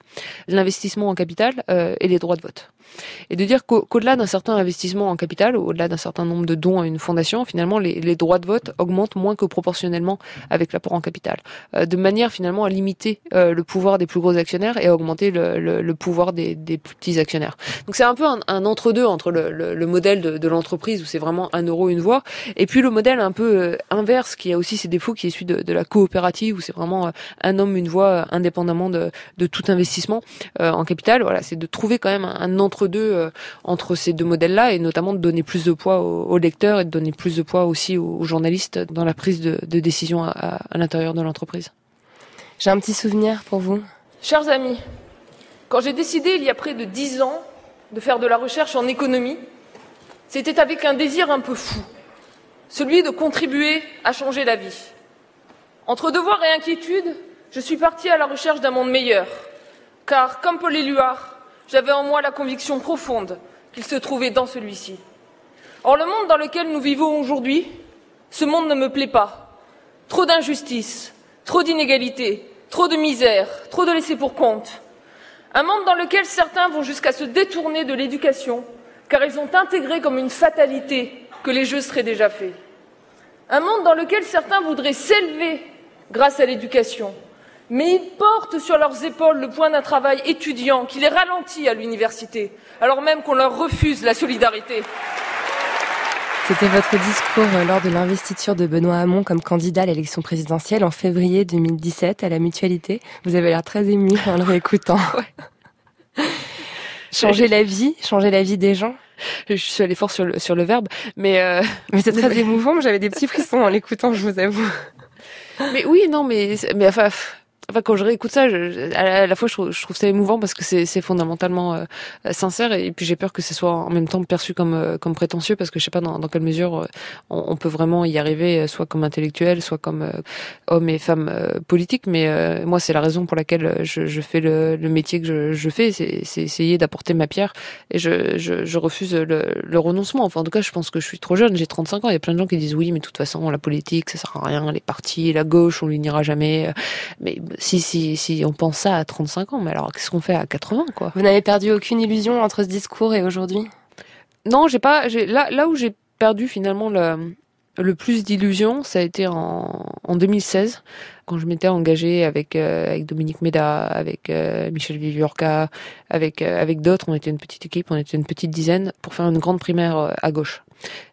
l'investissement en capital euh, et les droits de vote. Et de dire qu'au-delà d'un certain investissement en capital, au-delà d'un certain nombre de dons à une fondation, finalement, les, les, droits de vote augmentent moins que proportionnellement avec l'apport en capital, euh, de manière finalement à limiter euh, le pouvoir des plus gros actionnaires et à augmenter le, le, le pouvoir des, des, petits actionnaires. Donc c'est un peu un, un entre-deux entre le, le, modèle de, de l'entreprise où c'est vraiment un euro une voix, et puis le modèle un peu euh, inverse qui a aussi ses défauts, qui est celui de, de la coopérative où c'est vraiment un homme une voix indépendamment de, de tout investissement en capital. Voilà, c'est de trouver quand même un, un entre deux euh, entre ces deux modèles-là et notamment de donner plus de poids aux, lecteurs et de donner plus de poids aussi aux, journalistes dans la prise de, décision à, l'intérieur de l'entreprise. J'ai un petit souvenir pour vous. Chers amis, quand j'ai décidé il y a près de dix ans de faire de la recherche en économie, c'était avec un désir un peu fou, celui de contribuer à changer la vie. Entre devoir et inquiétude, je suis partie à la recherche d'un monde meilleur, car, comme Paul Éluard, j'avais en moi la conviction profonde qu'il se trouvait dans celui-ci. Or, le monde dans lequel nous vivons aujourd'hui, ce monde ne me plaît pas. Trop d'injustice, trop d'inégalités, trop de misère, trop de laisser pour compte. Un monde dans lequel certains vont jusqu'à se détourner de l'éducation, car ils ont intégré comme une fatalité que les jeux seraient déjà faits. Un monde dans lequel certains voudraient s'élever grâce à l'éducation, mais ils portent sur leurs épaules le poids d'un travail étudiant qui les ralentit à l'université, alors même qu'on leur refuse la solidarité. C'était votre discours euh, lors de l'investiture de Benoît Hamon comme candidat à l'élection présidentielle en février 2017 à la Mutualité. Vous avez l'air très ému en le réécoutant. changer la vie, changer la vie des gens. Je suis allée fort sur le, sur le verbe, mais... Euh... Mais c'est très émouvant, j'avais des petits frissons en l'écoutant, je vous avoue. Mais oui, non, mais, mais enfin, enfin quand je réécoute ça, je, à, la, fois je trouve, je trouve ça émouvant parce que c'est fondamentalement euh, sincère et puis j'ai peur que ce soit en même temps perçu comme euh, comme prétentieux parce que je sais pas dans, dans quelle mesure euh, on, peut vraiment y arriver soit comme intellectuel, soit comme homme et femme politique. Mais moi c'est la raison pour laquelle je, je fais le, le, métier que je, je fais, c'est essayer d'apporter ma pierre et je, je, je refuse le, le, renoncement. Enfin en tout cas je pense que je suis trop jeune, j'ai 35 ans. Il y a plein de gens qui disent oui mais de toute façon la politique ça sert à rien, les partis, la gauche on l'unira jamais. Mais si, si, si on pense ça à 35 ans, mais alors qu'est-ce qu'on fait à 80 quoi? Vous n'avez perdu aucune illusion entre ce discours et aujourd'hui? Non, j'ai pas. Là, là où j'ai perdu finalement le, le plus d'illusions, ça a été en, en 2016 quand je m'étais engagée avec euh, avec Dominique Méda, avec euh, Michel Viviorca, avec euh, avec d'autres. On était une petite équipe, on était une petite dizaine pour faire une grande primaire à gauche.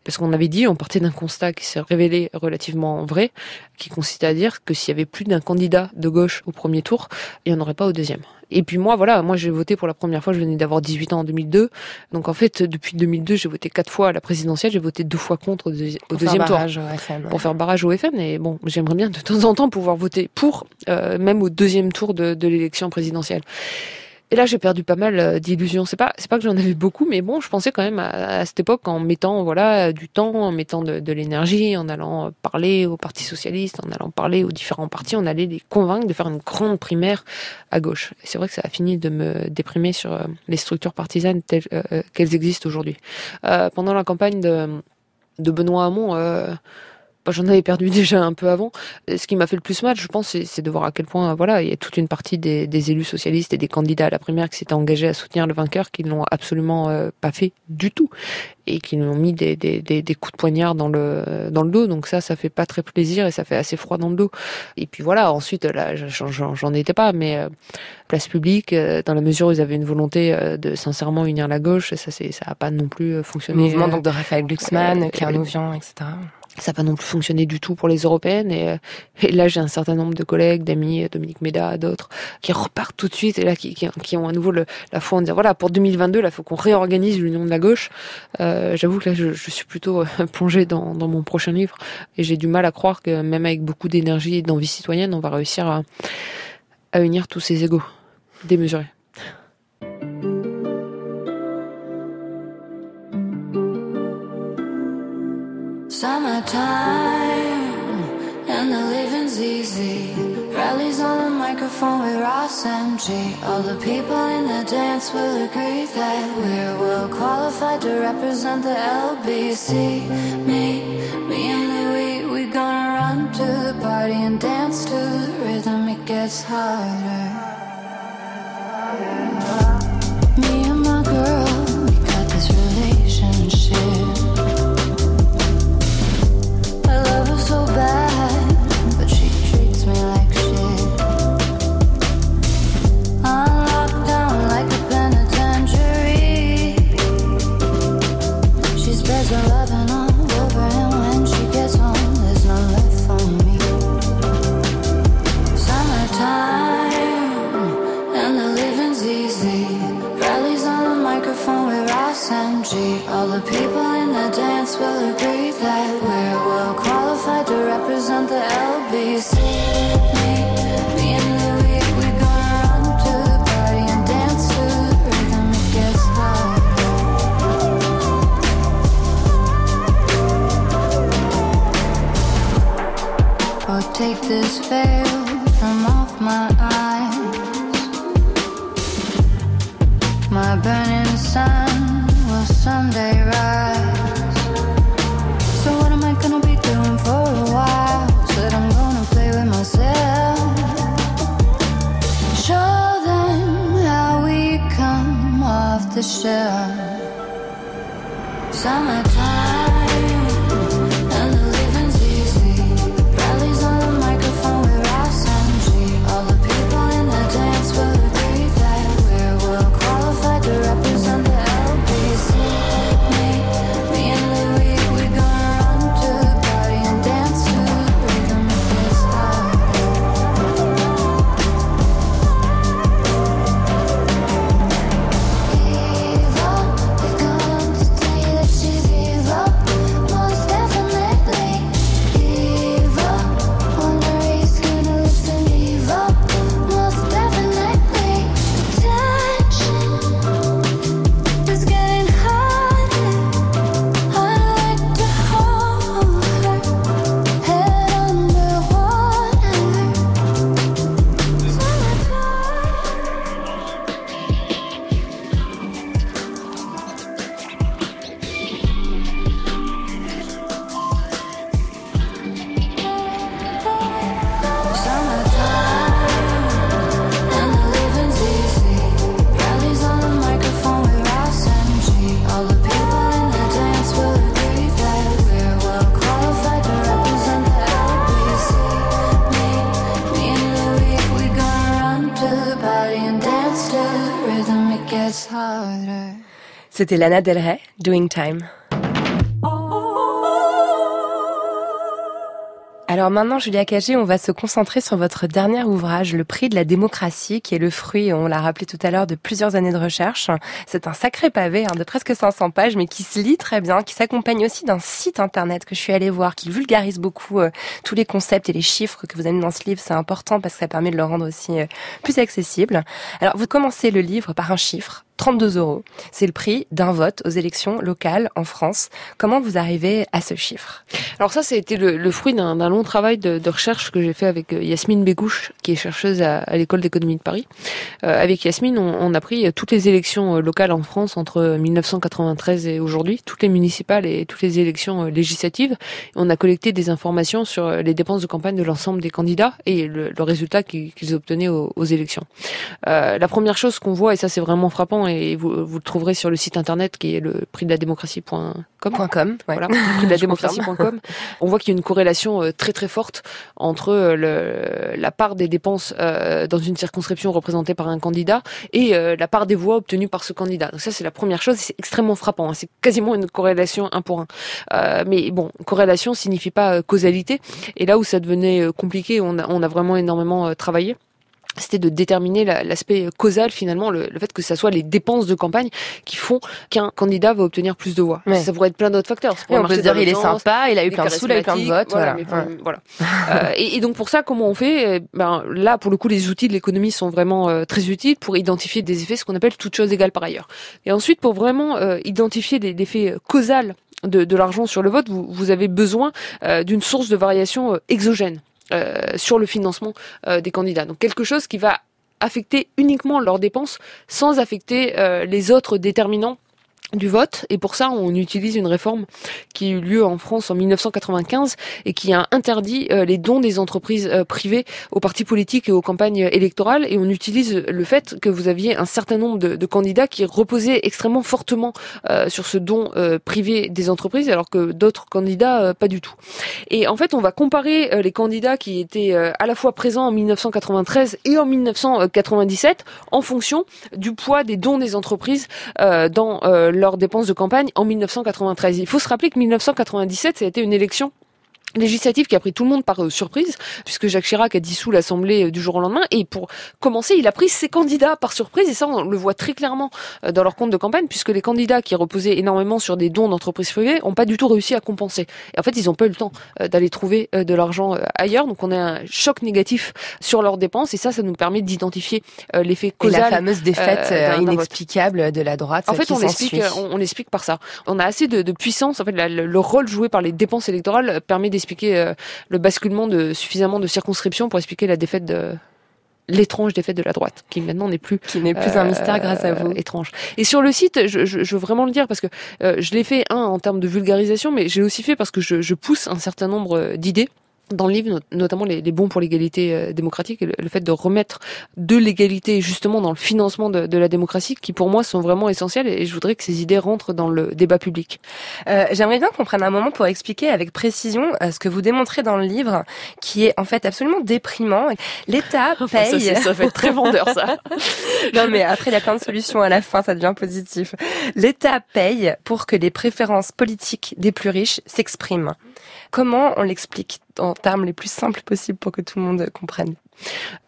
Parce qu'on avait dit, on partait d'un constat qui s'est révélé relativement vrai, qui consistait à dire que s'il y avait plus d'un candidat de gauche au premier tour, il n'y en aurait pas au deuxième. Et puis moi, voilà, moi j'ai voté pour la première fois, je venais d'avoir 18 ans en 2002. Donc en fait, depuis 2002, j'ai voté quatre fois à la présidentielle, j'ai voté deux fois contre au, deuxième tour. Pour faire barrage au FN. Et bon, j'aimerais bien de temps en temps pouvoir voter pour, euh, même au deuxième tour de, de l'élection présidentielle. Et là, j'ai perdu pas mal euh, d'illusions. C'est pas, pas que j'en avais beaucoup, mais bon, je pensais quand même à, cette époque en mettant, voilà, du temps, en mettant de, l'énergie, en allant parler aux partis socialistes, en allant parler aux différents partis, on allait les convaincre de faire une grande primaire à gauche. C'est vrai que ça a fini de me déprimer sur euh, les structures partisanes telles euh, qu'elles existent aujourd'hui. Euh, pendant la campagne de, Benoît Hamon, j'en avais perdu déjà un peu avant. Ce qui m'a fait le plus mal, je pense, c'est de voir à quel point, voilà, il y a toute une partie des, des élus socialistes et des candidats à la primaire qui s'étaient engagés à soutenir le vainqueur, qui ne l'ont absolument euh, pas fait du tout, et qui nous ont mis des, des, des, des, coups de poignard dans le dans le dos. Donc ça, ça fait pas très plaisir et ça fait assez froid dans le dos. Et puis voilà, ensuite, là, j'en étais pas, mais euh, place publique, euh, dans la mesure où ils avaient une volonté de sincèrement unir la gauche, ça, c'est ça a pas non plus fonctionné. mouvement donc de Raphaël Glucksmann, Claire Louvian, etc ça n'a pas non plus fonctionné du tout pour les européennes et, euh, et là j'ai un certain nombre de collègues, d'amis, Dominique Méda, d'autres, qui repartent tout de suite et là qui, qui, qui ont à nouveau le, la foi en disant voilà pour 2022 là faut qu'on réorganise l'union de la gauche. Euh, J'avoue que là je, je, suis plutôt euh, plongée dans, dans mon prochain livre et j'ai du mal à croire que même avec beaucoup d'énergie et d'envie citoyenne on va réussir à, à unir tous ces égaux démesurés. Summertime and the living's easy. Rallies on the microphone with Ross MG. All the people in the dance will agree that we're well qualified to represent the LBC. Me, me and Louis, we gonna run to the party and dance to the rhythm. It gets harder. Me and my girl. gets C'était Lana Del Rey, Doing Time. Alors maintenant, Julia Cagé, on va se concentrer sur votre dernier ouvrage, Le prix de la démocratie, qui est le fruit, on l'a rappelé tout à l'heure, de plusieurs années de recherche. C'est un sacré pavé hein, de presque 500 pages, mais qui se lit très bien, qui s'accompagne aussi d'un site internet que je suis allée voir, qui vulgarise beaucoup euh, tous les concepts et les chiffres que vous avez dans ce livre. C'est important parce que ça permet de le rendre aussi euh, plus accessible. Alors, vous commencez le livre par un chiffre, 32 euros. C'est le prix d'un vote aux élections locales en France. Comment vous arrivez à ce chiffre? Alors ça, été le, le fruit d'un long travail de, de recherche que j'ai fait avec euh, Yasmine Begouche, qui est chercheuse à, à l'école d'économie de Paris. Euh, avec Yasmine, on, on, a pris toutes les élections euh, locales en France entre 1993 et aujourd'hui, toutes les municipales et toutes les élections législatives. On a collecté des informations sur les dépenses de campagne de l'ensemble des candidats et le, le résultat qu'ils obtenaient aux, aux élections. Euh, la première chose qu'on voit, et ça c'est vraiment frappant, et vous, vous, le trouverez sur le site internet qui est le prix de la démocratie.com. .com, ouais. Voilà, prix de la démocratie.com. On voit qu'il y a une corrélation euh, très très forte entre euh, le, la part des dépenses euh, dans une circonscription représentée par un candidat et euh, la part des voix obtenues par ce candidat. Donc ça c'est la première chose, c'est extrêmement frappant. Hein. C'est quasiment une corrélation un pour un. Euh, mais bon, corrélation signifie pas causalité. Et là où ça devenait compliqué, on a, on a vraiment énormément travaillé c'était de déterminer l'aspect causal finalement, le, le, fait que ça soit les dépenses de campagne qui font qu'un candidat va obtenir plus de voix. Ouais. Ça pourrait être plein d'autres facteurs. Ça on peut se dire il est sympa, il a eu plein de sous, il a eu plein de votes. Voilà. Voilà. Ouais. voilà. euh, et, et, donc pour ça, comment on fait? Eh ben, Là, pour le coup, les outils de l'économie sont vraiment euh, très utiles pour identifier des effets, ce qu'on appelle toutes choses égales par ailleurs. Et ensuite, pour vraiment euh, identifier des, des effets causals de, de l'argent sur le vote, vous, vous avez besoin euh, d'une source de variation exogène. Euh, sur le financement euh, des candidats. Donc quelque chose qui va affecter uniquement leurs dépenses sans affecter euh, les autres déterminants du vote et pour ça on utilise une réforme qui a eu lieu en France en 1995 et qui a interdit euh, les dons des entreprises euh, privées aux partis politiques et aux campagnes électorales et on utilise le fait que vous aviez un certain nombre de, candidats qui reposaient extrêmement fortement euh, sur ce don privé des entreprises alors que d'autres candidats pas du tout. Et en fait on va comparer les candidats qui étaient à la fois présents en 1993 et en 1997 en fonction du poids des dons des entreprises dans leurs dépenses de campagne en 1993. Il faut se rappeler que 1997, ça a été une élection législative qui a pris tout le monde par euh, surprise, puisque Jacques Chirac a dissous l'Assemblée euh, du jour au lendemain. Et pour commencer, il a pris ses candidats par surprise, et ça on le voit très clairement euh, dans leur compte de campagne, puisque les candidats qui reposaient énormément sur des dons d'entreprises privées n'ont pas du tout réussi à compenser. Et en fait, ils n'ont pas eu le temps d'aller trouver de l'argent ailleurs, donc on a un choc négatif sur leurs dépenses, et ça, ça nous permet d'identifier l'effet causal. Et la fameuse défaite euh, inexplicable de la droite. En fait, on l'explique, on, on l'explique par ça. On a assez de, de puissance. En fait, la, le, le rôle joué par les dépenses électorales permet expliquer euh, le basculement de suffisamment de circonscriptions pour expliquer la défaite de l'étrange défaite de la droite, qui maintenant n'est plus qui n'est plus euh, un mystère grâce à vous. étrange. Et sur le site, je, je, je veux vraiment le dire parce que euh, je l'ai fait un en termes de vulgarisation, mais j'ai aussi fait parce que je, je pousse un certain nombre d'idées dans le livre, notamment les, les bons pour l'égalité euh, démocratique, et le, le, fait de remettre de l'égalité justement dans le financement de, de, la démocratie, qui pour moi sont vraiment essentiels, et je voudrais que ces idées rentrent dans le débat public. Euh, J'aimerais bien qu'on prenne un moment pour expliquer avec précision euh, ce que vous démontrez dans le livre, qui est en fait absolument déprimant. L'État paye... ça, ça fait très vendeur, ça. non, mais après, il y a plein de solutions à la fin, ça devient positif. L'État paye pour que les préférences politiques des plus riches s'expriment. Comment on l'explique en termes les plus simples possibles pour que tout le monde comprenne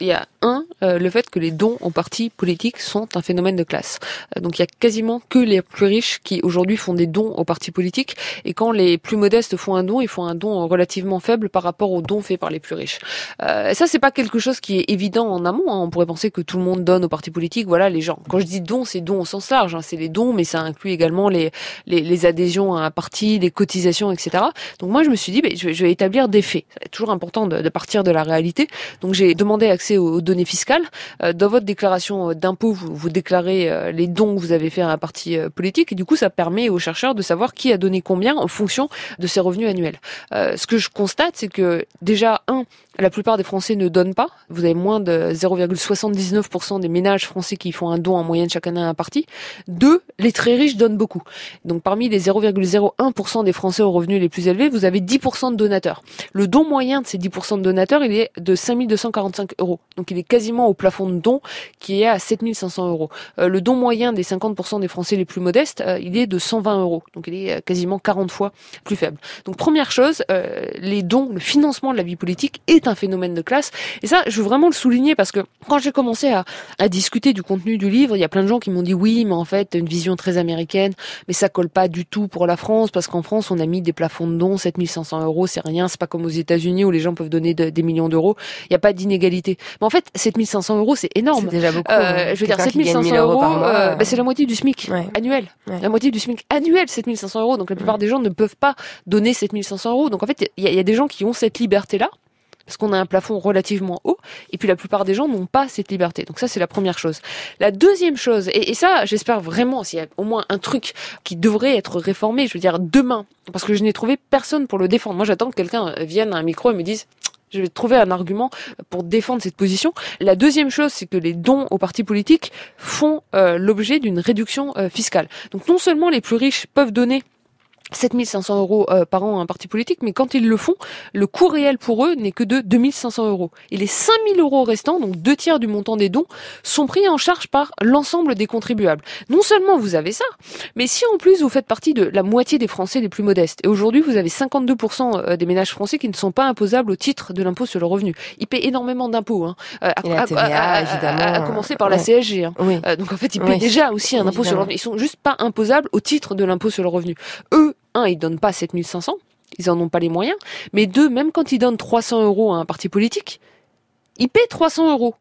il y a un, euh, le fait que les dons aux partis politiques sont un phénomène de classe. Euh, donc il y a quasiment que les plus riches qui aujourd'hui font des dons aux partis politiques, et quand les plus modestes font un don, ils font un don relativement faible par rapport aux dons faits par les plus riches. Euh, ça c'est pas quelque chose qui est évident en amont. Hein. On pourrait penser que tout le monde donne aux partis politiques. Voilà les gens. Quand je dis dons, c'est dons au sens large. Hein. C'est les dons, mais ça inclut également les, les, les adhésions à un parti, les cotisations, etc. Donc moi je me suis dit, bah, je, vais, je vais établir des C'est toujours important de, partir de la réalité. Donc j'ai demandé accès aux, données fiscales. Euh, dans votre déclaration d'impôt, vous, déclarez euh, les dons que vous avez fait à un parti euh, politique et du coup, ça permet aux chercheurs de savoir qui a donné combien en fonction de ses revenus annuels. ce que je constate, c'est que déjà, un, la plupart des Français ne donnent pas. Vous avez moins de 0,79% des ménages français qui font un don en moyenne chaque année à un parti. Deux, les très riches donnent beaucoup. Donc parmi les 0,01% des Français aux revenus les plus élevés, vous avez 10% de donateurs. Le don moyen de ces 10% de donateurs, il est de 5245 euros. Donc il est quasiment au plafond de don qui est à 7500 euros. Euh, le don moyen des 50% des Français les plus modestes, euh, il est de 120 euros. Donc il est euh, quasiment 40 fois plus faible. Donc première chose, les dons, le financement de la vie politique est un phénomène de classe. Et ça, je veux vraiment le souligner parce que quand j'ai commencé à, à discuter du contenu du livre, il y a plein de gens qui m'ont dit oui, mais en fait, une vision très américaine, mais ça colle pas du tout pour la France parce qu'en France, on a mis des plafonds de dons, 7500 euros, c'est rien, c'est pas comme aux États-Unis où les gens peuvent donner des millions d'euros. Il n'y a pas d'inégalité. Mais en fait, 7500 euros, c'est énorme. C'est déjà beaucoup. Euh, hein. je veux dire, 7500 euros, euh, bah, c'est la moitié du SMIC annuel. La moitié du SMIC annuel, 7500 euros. Donc la plupart des gens ne peuvent pas donner 7500 euros. Donc en fait, il y, y, a des gens qui ont cette liberté-là parce qu'on a un plafond relativement haut, et puis la plupart des gens n'ont pas cette liberté. Donc ça, c'est la première chose. La deuxième chose, et, ça, j'espère vraiment, s'il y a au moins un truc qui devrait être réformé, je veux dire demain, parce que je n'ai trouvé personne pour le défendre. Moi, j'attends que quelqu'un vienne à un micro et me dise je vais trouver un argument pour défendre cette position. La deuxième chose, c'est que les dons aux partis politiques font euh, l'objet d'une réduction euh, fiscale. Donc non seulement les plus riches peuvent donner 7500 euros euh, par an à un parti politique, mais quand ils le font, le coût réel pour eux n'est que de 2500 euros. Et les 5000 euros restants, donc deux tiers du montant des dons, sont pris en charge par l'ensemble des contribuables. Non seulement vous avez ça, mais si en plus vous faites partie de la moitié des Français les plus modestes, et aujourd'hui vous avez 52% euh, des ménages français qui ne sont pas imposables au titre de l'impôt sur le revenu. Ils paient énormément d'impôts, hein, à, à, commencer par la CSG. Hein. Oui. donc en fait, ils paient déjà aussi un impôt sur le revenu. Ils sont juste pas imposables au titre de l'impôt sur le revenu. Eux, un, ils donnent pas 7500, ils en ont pas les moyens, mais deux, même quand ils donnent 300 euros à un parti politique, ils paient 300 euros.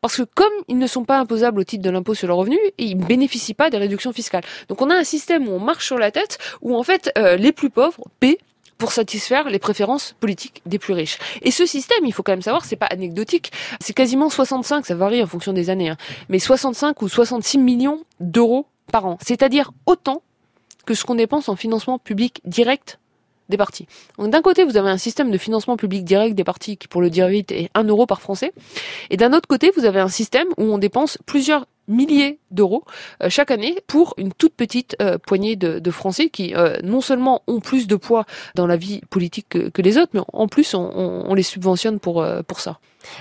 Parce que comme ils ne sont pas imposables au titre de l'impôt sur le revenu, ils ne bénéficient pas des réductions fiscales. Donc on a un système où on marche sur la tête, où en fait euh, les plus pauvres paient pour satisfaire les préférences politiques des plus riches. Et ce système, il faut quand même savoir, c'est pas anecdotique, c'est quasiment 65, ça varie en fonction des années, hein, mais 65 ou 66 millions d'euros par an. C'est-à-dire autant que ce qu'on dépense en financement public direct des partis. Donc d'un côté, vous avez un système de financement public direct des partis qui, pour le dire vite, est 1 euro par Français. Et d'un autre côté, vous avez un système où on dépense plusieurs milliers d'euros euh, chaque année pour une toute petite euh, poignée de, Français qui euh, non seulement ont plus de poids dans la vie politique que, les autres, mais en plus on, les subventionne pour ça.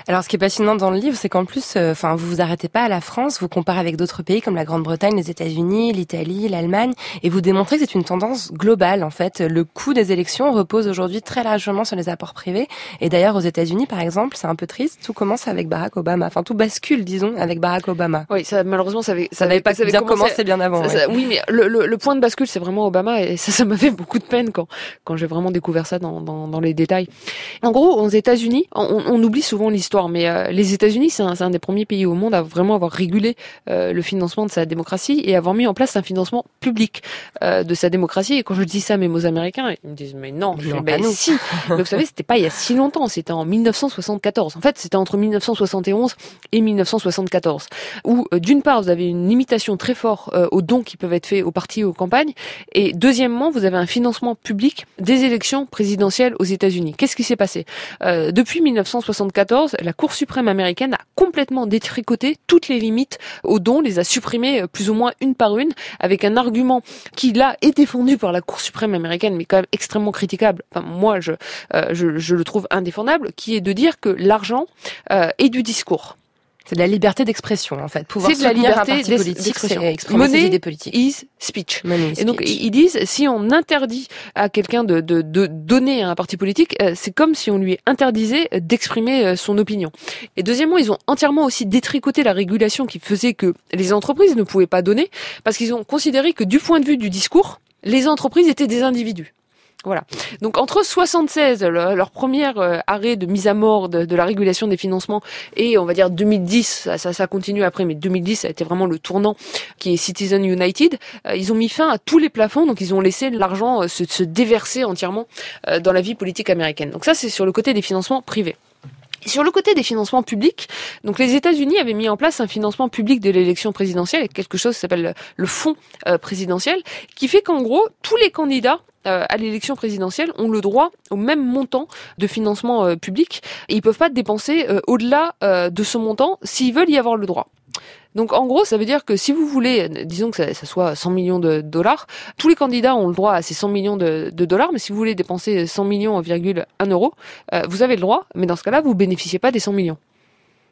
Alors, ce qui est passionnant dans le livre, c'est qu'en plus, euh, enfin, vous vous arrêtez pas à la France, vous comparez avec d'autres pays comme la Grande-Bretagne, les États-Unis, l'Italie, l'Allemagne, et vous démontrez que c'est une tendance globale. En fait, le coût des élections repose aujourd'hui très largement sur les apports privés. Et d'ailleurs, aux États-Unis, par exemple, c'est un peu triste. Tout commence avec Barack Obama. Enfin, tout bascule, disons, avec Barack Obama. Oui, ça, malheureusement, ça avait, ça n'avait pas bien commencé bien avant. Ça, ça, oui, mais le, le, le, point de bascule, c'est vraiment Obama, et ça, ça m'a fait beaucoup de peine quand quand j'ai vraiment découvert ça dans, dans, dans les détails. En gros, aux États-Unis, on, on, oublie souvent l'histoire, mais euh, les États-Unis, c'est un, un, des premiers pays au monde à vraiment avoir régulé euh, le financement de sa démocratie et avoir mis en place un financement public euh, de sa démocratie. Et quand je dis ça à mes mots américains, ils me disent mais non, je non, ben, si. Mais vous savez, c'était pas il y a si longtemps, c'était en 1974. En fait, c'était entre 1971 et 1974, où d'une part vous avez une limitation très forte aux dons qui peuvent être faits aux partis et aux campagnes, et deuxièmement vous avez un financement public des élections présidentielles aux États-Unis. Qu'est-ce qui s'est passé? Depuis 1974, la Cour suprême américaine a complètement détricoté toutes les limites aux dons, les a supprimées euh, plus ou moins une par une, avec un argument qui là est défendu par la Cour suprême américaine, mais quand même extrêmement critiquable. Enfin, moi, je, euh, le trouve indéfendable, qui est de dire que l'argent euh, est du discours. C'est de la liberté d'expression, en fait. Pouvoir c'est de la liberté d'expression. ses idées politiques. is speech. Money is et donc, speech. ils disent, si on interdit à quelqu'un de, de, de donner à un parti politique, euh, c'est comme si on lui interdisait d'exprimer euh, son opinion. Et deuxièmement, ils ont entièrement aussi détricoté la régulation qui faisait que les entreprises ne pouvaient pas donner, parce qu'ils ont considéré que du point de vue du discours, les entreprises étaient des individus. Voilà. Donc entre 76, le, leur premier euh, arrêt de mise à mort de, la régulation des financements, et on va dire 2010, ça, ça, ça, continue après, mais 2010 ça a été vraiment le tournant qui est Citizen United. Euh, ils ont mis fin à tous les plafonds, donc ils ont laissé l'argent euh, se, se, déverser entièrement dans la vie politique américaine. Donc ça c'est sur le côté des financements privés. Sur le côté des financements publics, donc les États-Unis avaient mis en place un financement public de l'élection présidentielle, quelque chose qui s'appelle le fonds présidentiel, qui fait qu'en gros tous les candidats à l'élection présidentielle ont le droit au même montant de financement euh, public et ils peuvent pas dépenser euh, au-delà de ce montant s'ils veulent y avoir le droit. Donc en gros, ça veut dire que si vous voulez, disons que ça, soit 100 millions de dollars, tous les candidats ont le droit à ces 100 millions de, de dollars, mais si vous voulez dépenser 100 millions, 1 euro, vous avez le droit, mais dans ce cas-là, vous bénéficiez pas des 100 millions.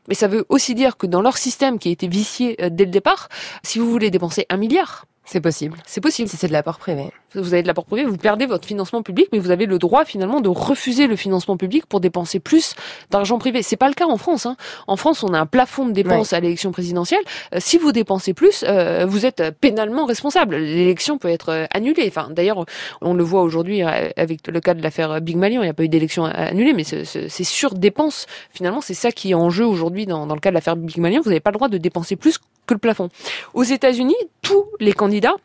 Mais ça veut aussi dire que dans leur système qui a été vicié dès le départ, si vous voulez dépenser un milliard, c'est possible. C'est possible. Si c'est de l'apport privé. Vous avez de l'apport privé, vous perdez votre financement public, mais vous avez le droit finalement de refuser le financement public pour dépenser plus d'argent privé. C'est pas le cas en France. Hein. En France, on a un plafond de dépenses à l'élection présidentielle. Euh, si vous dépensez plus, euh, vous êtes pénalement responsable. L'élection peut être euh, annulée. Enfin, d'ailleurs, on le voit aujourd'hui avec le cas de l'affaire Big Malion. Il n'y a pas eu d'élection annulée, mais c'est sur dépenses. Finalement, c'est ça qui est en jeu aujourd'hui dans, dans le cas de l'affaire Big Malion. Vous n'avez pas le droit de dépenser plus que le plafond. Aux États-Unis, tous les candidats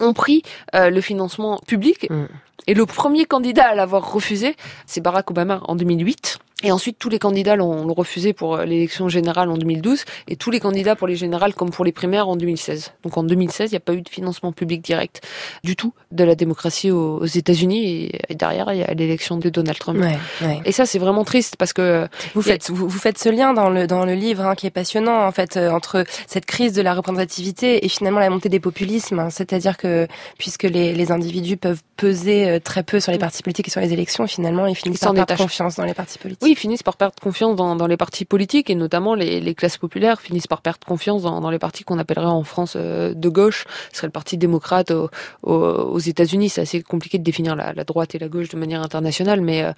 ont pris euh, le financement public. Mm. Et le premier candidat à l'avoir refusé, c'est Barack Obama en 2008. Et ensuite, tous les candidats l'ont refusé pour euh, l'élection générale en 2012 et tous les candidats pour les générales comme pour les primaires en 2016. Donc en 2016, il n'y a pas eu de financement public direct du tout de la démocratie aux, États-Unis et, derrière, il y a l'élection de Donald Trump. Ouais, ouais. Et ça, c'est vraiment triste parce que vous faites vous, faites ce lien dans le dans le livre hein, qui est passionnant en fait euh, entre cette crise de la représentativité et finalement la montée des populismes. Hein. C'est-à-dire que puisque les, les individus peuvent peser euh, très peu sur les partis politiques et sur les élections, finalement, ils finissent par confiance dans les partis politiques finissent par perdre confiance dans, les partis politiques et notamment les, classes populaires finissent par perdre confiance dans, les partis qu'on appellerait en France euh, de gauche. Ce serait le Parti démocrate aux, États-Unis. C'est assez compliqué de définir la, droite et la gauche de manière internationale, mais euh,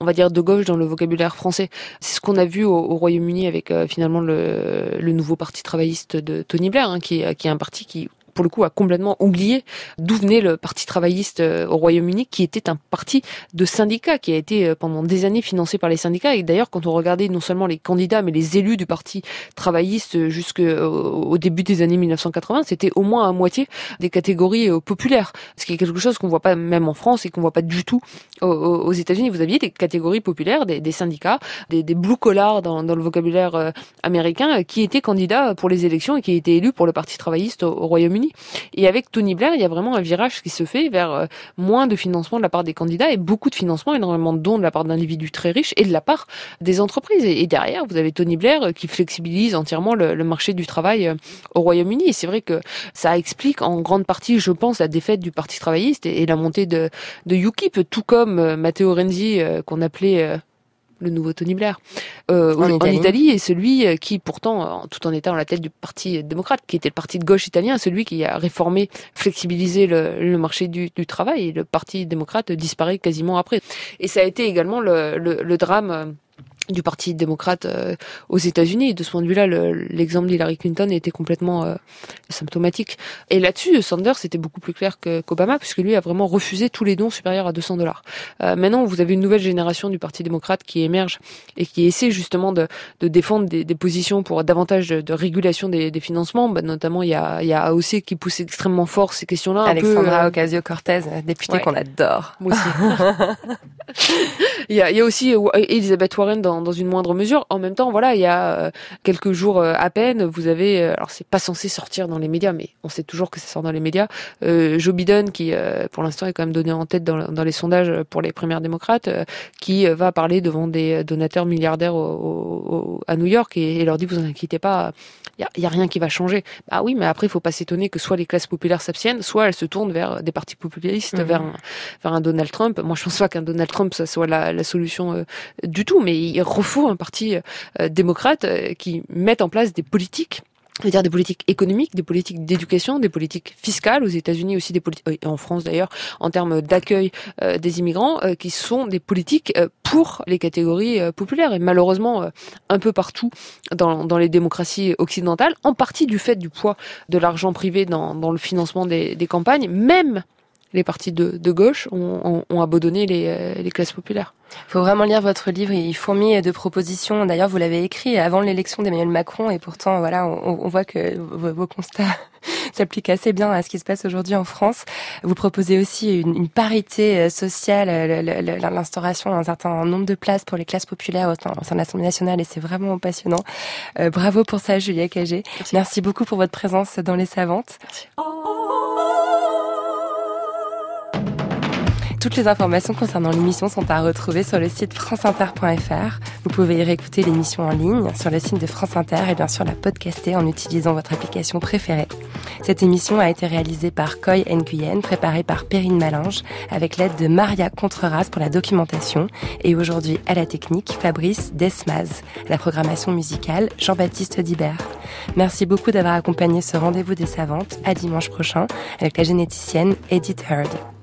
on va dire de gauche dans le vocabulaire français. C'est ce qu'on a vu au, au Royaume-Uni avec euh, finalement le, nouveau parti travailliste de Tony Blair, hein, qui est un parti qui pour le coup, a complètement oublié d'où venait le Parti travailliste euh, au Royaume-Uni, qui était un parti de syndicats, qui a été euh, pendant des années financé par les syndicats. Et d'ailleurs, quand on regardait non seulement les candidats, mais les élus du Parti travailliste euh, jusqu'au début des années 1980, c'était au moins à moitié des catégories populaires. Ce qui est quelque chose qu'on voit pas même en France et qu'on voit pas du tout aux États-Unis. Vous aviez des catégories populaires, des, syndicats, des, blue collars dans, le vocabulaire américain, qui étaient candidats pour les élections et qui étaient élus pour le Parti travailliste au Royaume-Uni. Et avec Tony Blair, il y a vraiment un virage qui se fait vers euh, moins de financement de la part des candidats et beaucoup de financement, énormément de dons de la part d'individus très riches et de la part des entreprises. Et derrière, vous avez Tony Blair euh, qui flexibilise entièrement le, marché du travail euh, au Royaume-Uni. Et c'est vrai que ça explique en grande partie, je pense, la défaite du Parti travailliste et, la montée de, de UKIP, tout comme Matteo Renzi, qu'on appelait le nouveau Tony Blair, euh, en, Italie. et celui euh, qui, pourtant, tout en étant à la tête du Parti démocrate, qui était le parti de gauche italien, celui qui a réformé, flexibilisé le, marché du, travail, et le Parti démocrate disparaît quasiment après. Et ça a été également le, le drame euh, du Parti démocrate euh, aux États-Unis. De ce point de vue-là, l'exemple d'Hillary Clinton était complètement euh, symptomatique. Et là-dessus, Sanders était beaucoup plus clair qu'Obama, puisque lui a vraiment refusé tous les dons supérieurs à 200 dollars. Euh, maintenant, vous avez une nouvelle génération du Parti démocrate qui émerge et qui essaie justement de, de défendre des, des, positions pour davantage de, de régulation des, des financements. Bah, notamment, il y a, y a AOC qui pousse extrêmement fort ces questions-là. Alexandra Ocasio-Cortez, députée qu'on adore. Moi aussi. il, y a, il y a aussi Elizabeth Warren dans dans, une moindre mesure. En même temps, voilà, il y a euh, quelques jours euh, à peine, vous avez, euh, alors c'est pas censé sortir dans les médias, mais on sait toujours que ça sort dans les médias. Joe Biden, qui pour l'instant est quand même donné en tête dans, dans les sondages pour les primaires démocrates, qui va parler devant des donateurs milliardaires à New York et, leur dit vous inquiétez pas, il y a, rien qui va changer. Bah oui, mais après il faut pas s'étonner que soit les classes populaires s'abstiennent, soit elles se tournent vers des partis populistes, mmh. vers un, vers un Donald Trump. Moi je pense pas qu'un Donald Trump ça soit la, la solution du tout, mais il refaut un parti euh, démocrate euh, qui mette en place des politiques dire des politiques économiques, des politiques d'éducation, des politiques fiscales aux États-Unis aussi des politiques et en France d'ailleurs en termes d'accueil euh, des immigrants qui sont des politiques pour les catégories populaires. Et malheureusement un peu partout dans, dans, les démocraties occidentales en partie du fait du poids de l'argent privé dans, le financement des campagnes même les partis de, de gauche ont, ont, abandonné les, euh, les, classes populaires. Il faut vraiment lire votre livre, il fourmille de propositions. D'ailleurs, vous l'avez écrit avant l'élection d'Emmanuel Macron et pourtant, voilà, on, on voit que vos, constats s'appliquent assez bien à ce qui se passe aujourd'hui en France. Vous proposez aussi une, une parité euh, sociale, euh, l'instauration d'un certain nombre de places pour les classes populaires au sein, de l'Assemblée nationale et c'est vraiment passionnant. bravo pour ça, Julia Cagé. Merci. Merci beaucoup pour votre présence dans Les Savantes. Merci. Toutes les informations concernant l'émission sont à retrouver sur le site franceinter.fr. Vous pouvez y réécouter l'émission en ligne sur le site de France Inter et bien sûr la podcaster en utilisant votre application préférée. Cette émission a été réalisée par Coy Nguyen, préparée par Perrine Malange, avec l'aide de Maria Contreras pour la documentation et aujourd'hui à la technique Fabrice Desmaz, la programmation musicale Jean-Baptiste Dibert. Merci beaucoup d'avoir accompagné ce rendez-vous des savantes à dimanche prochain avec la généticienne Edith Heard.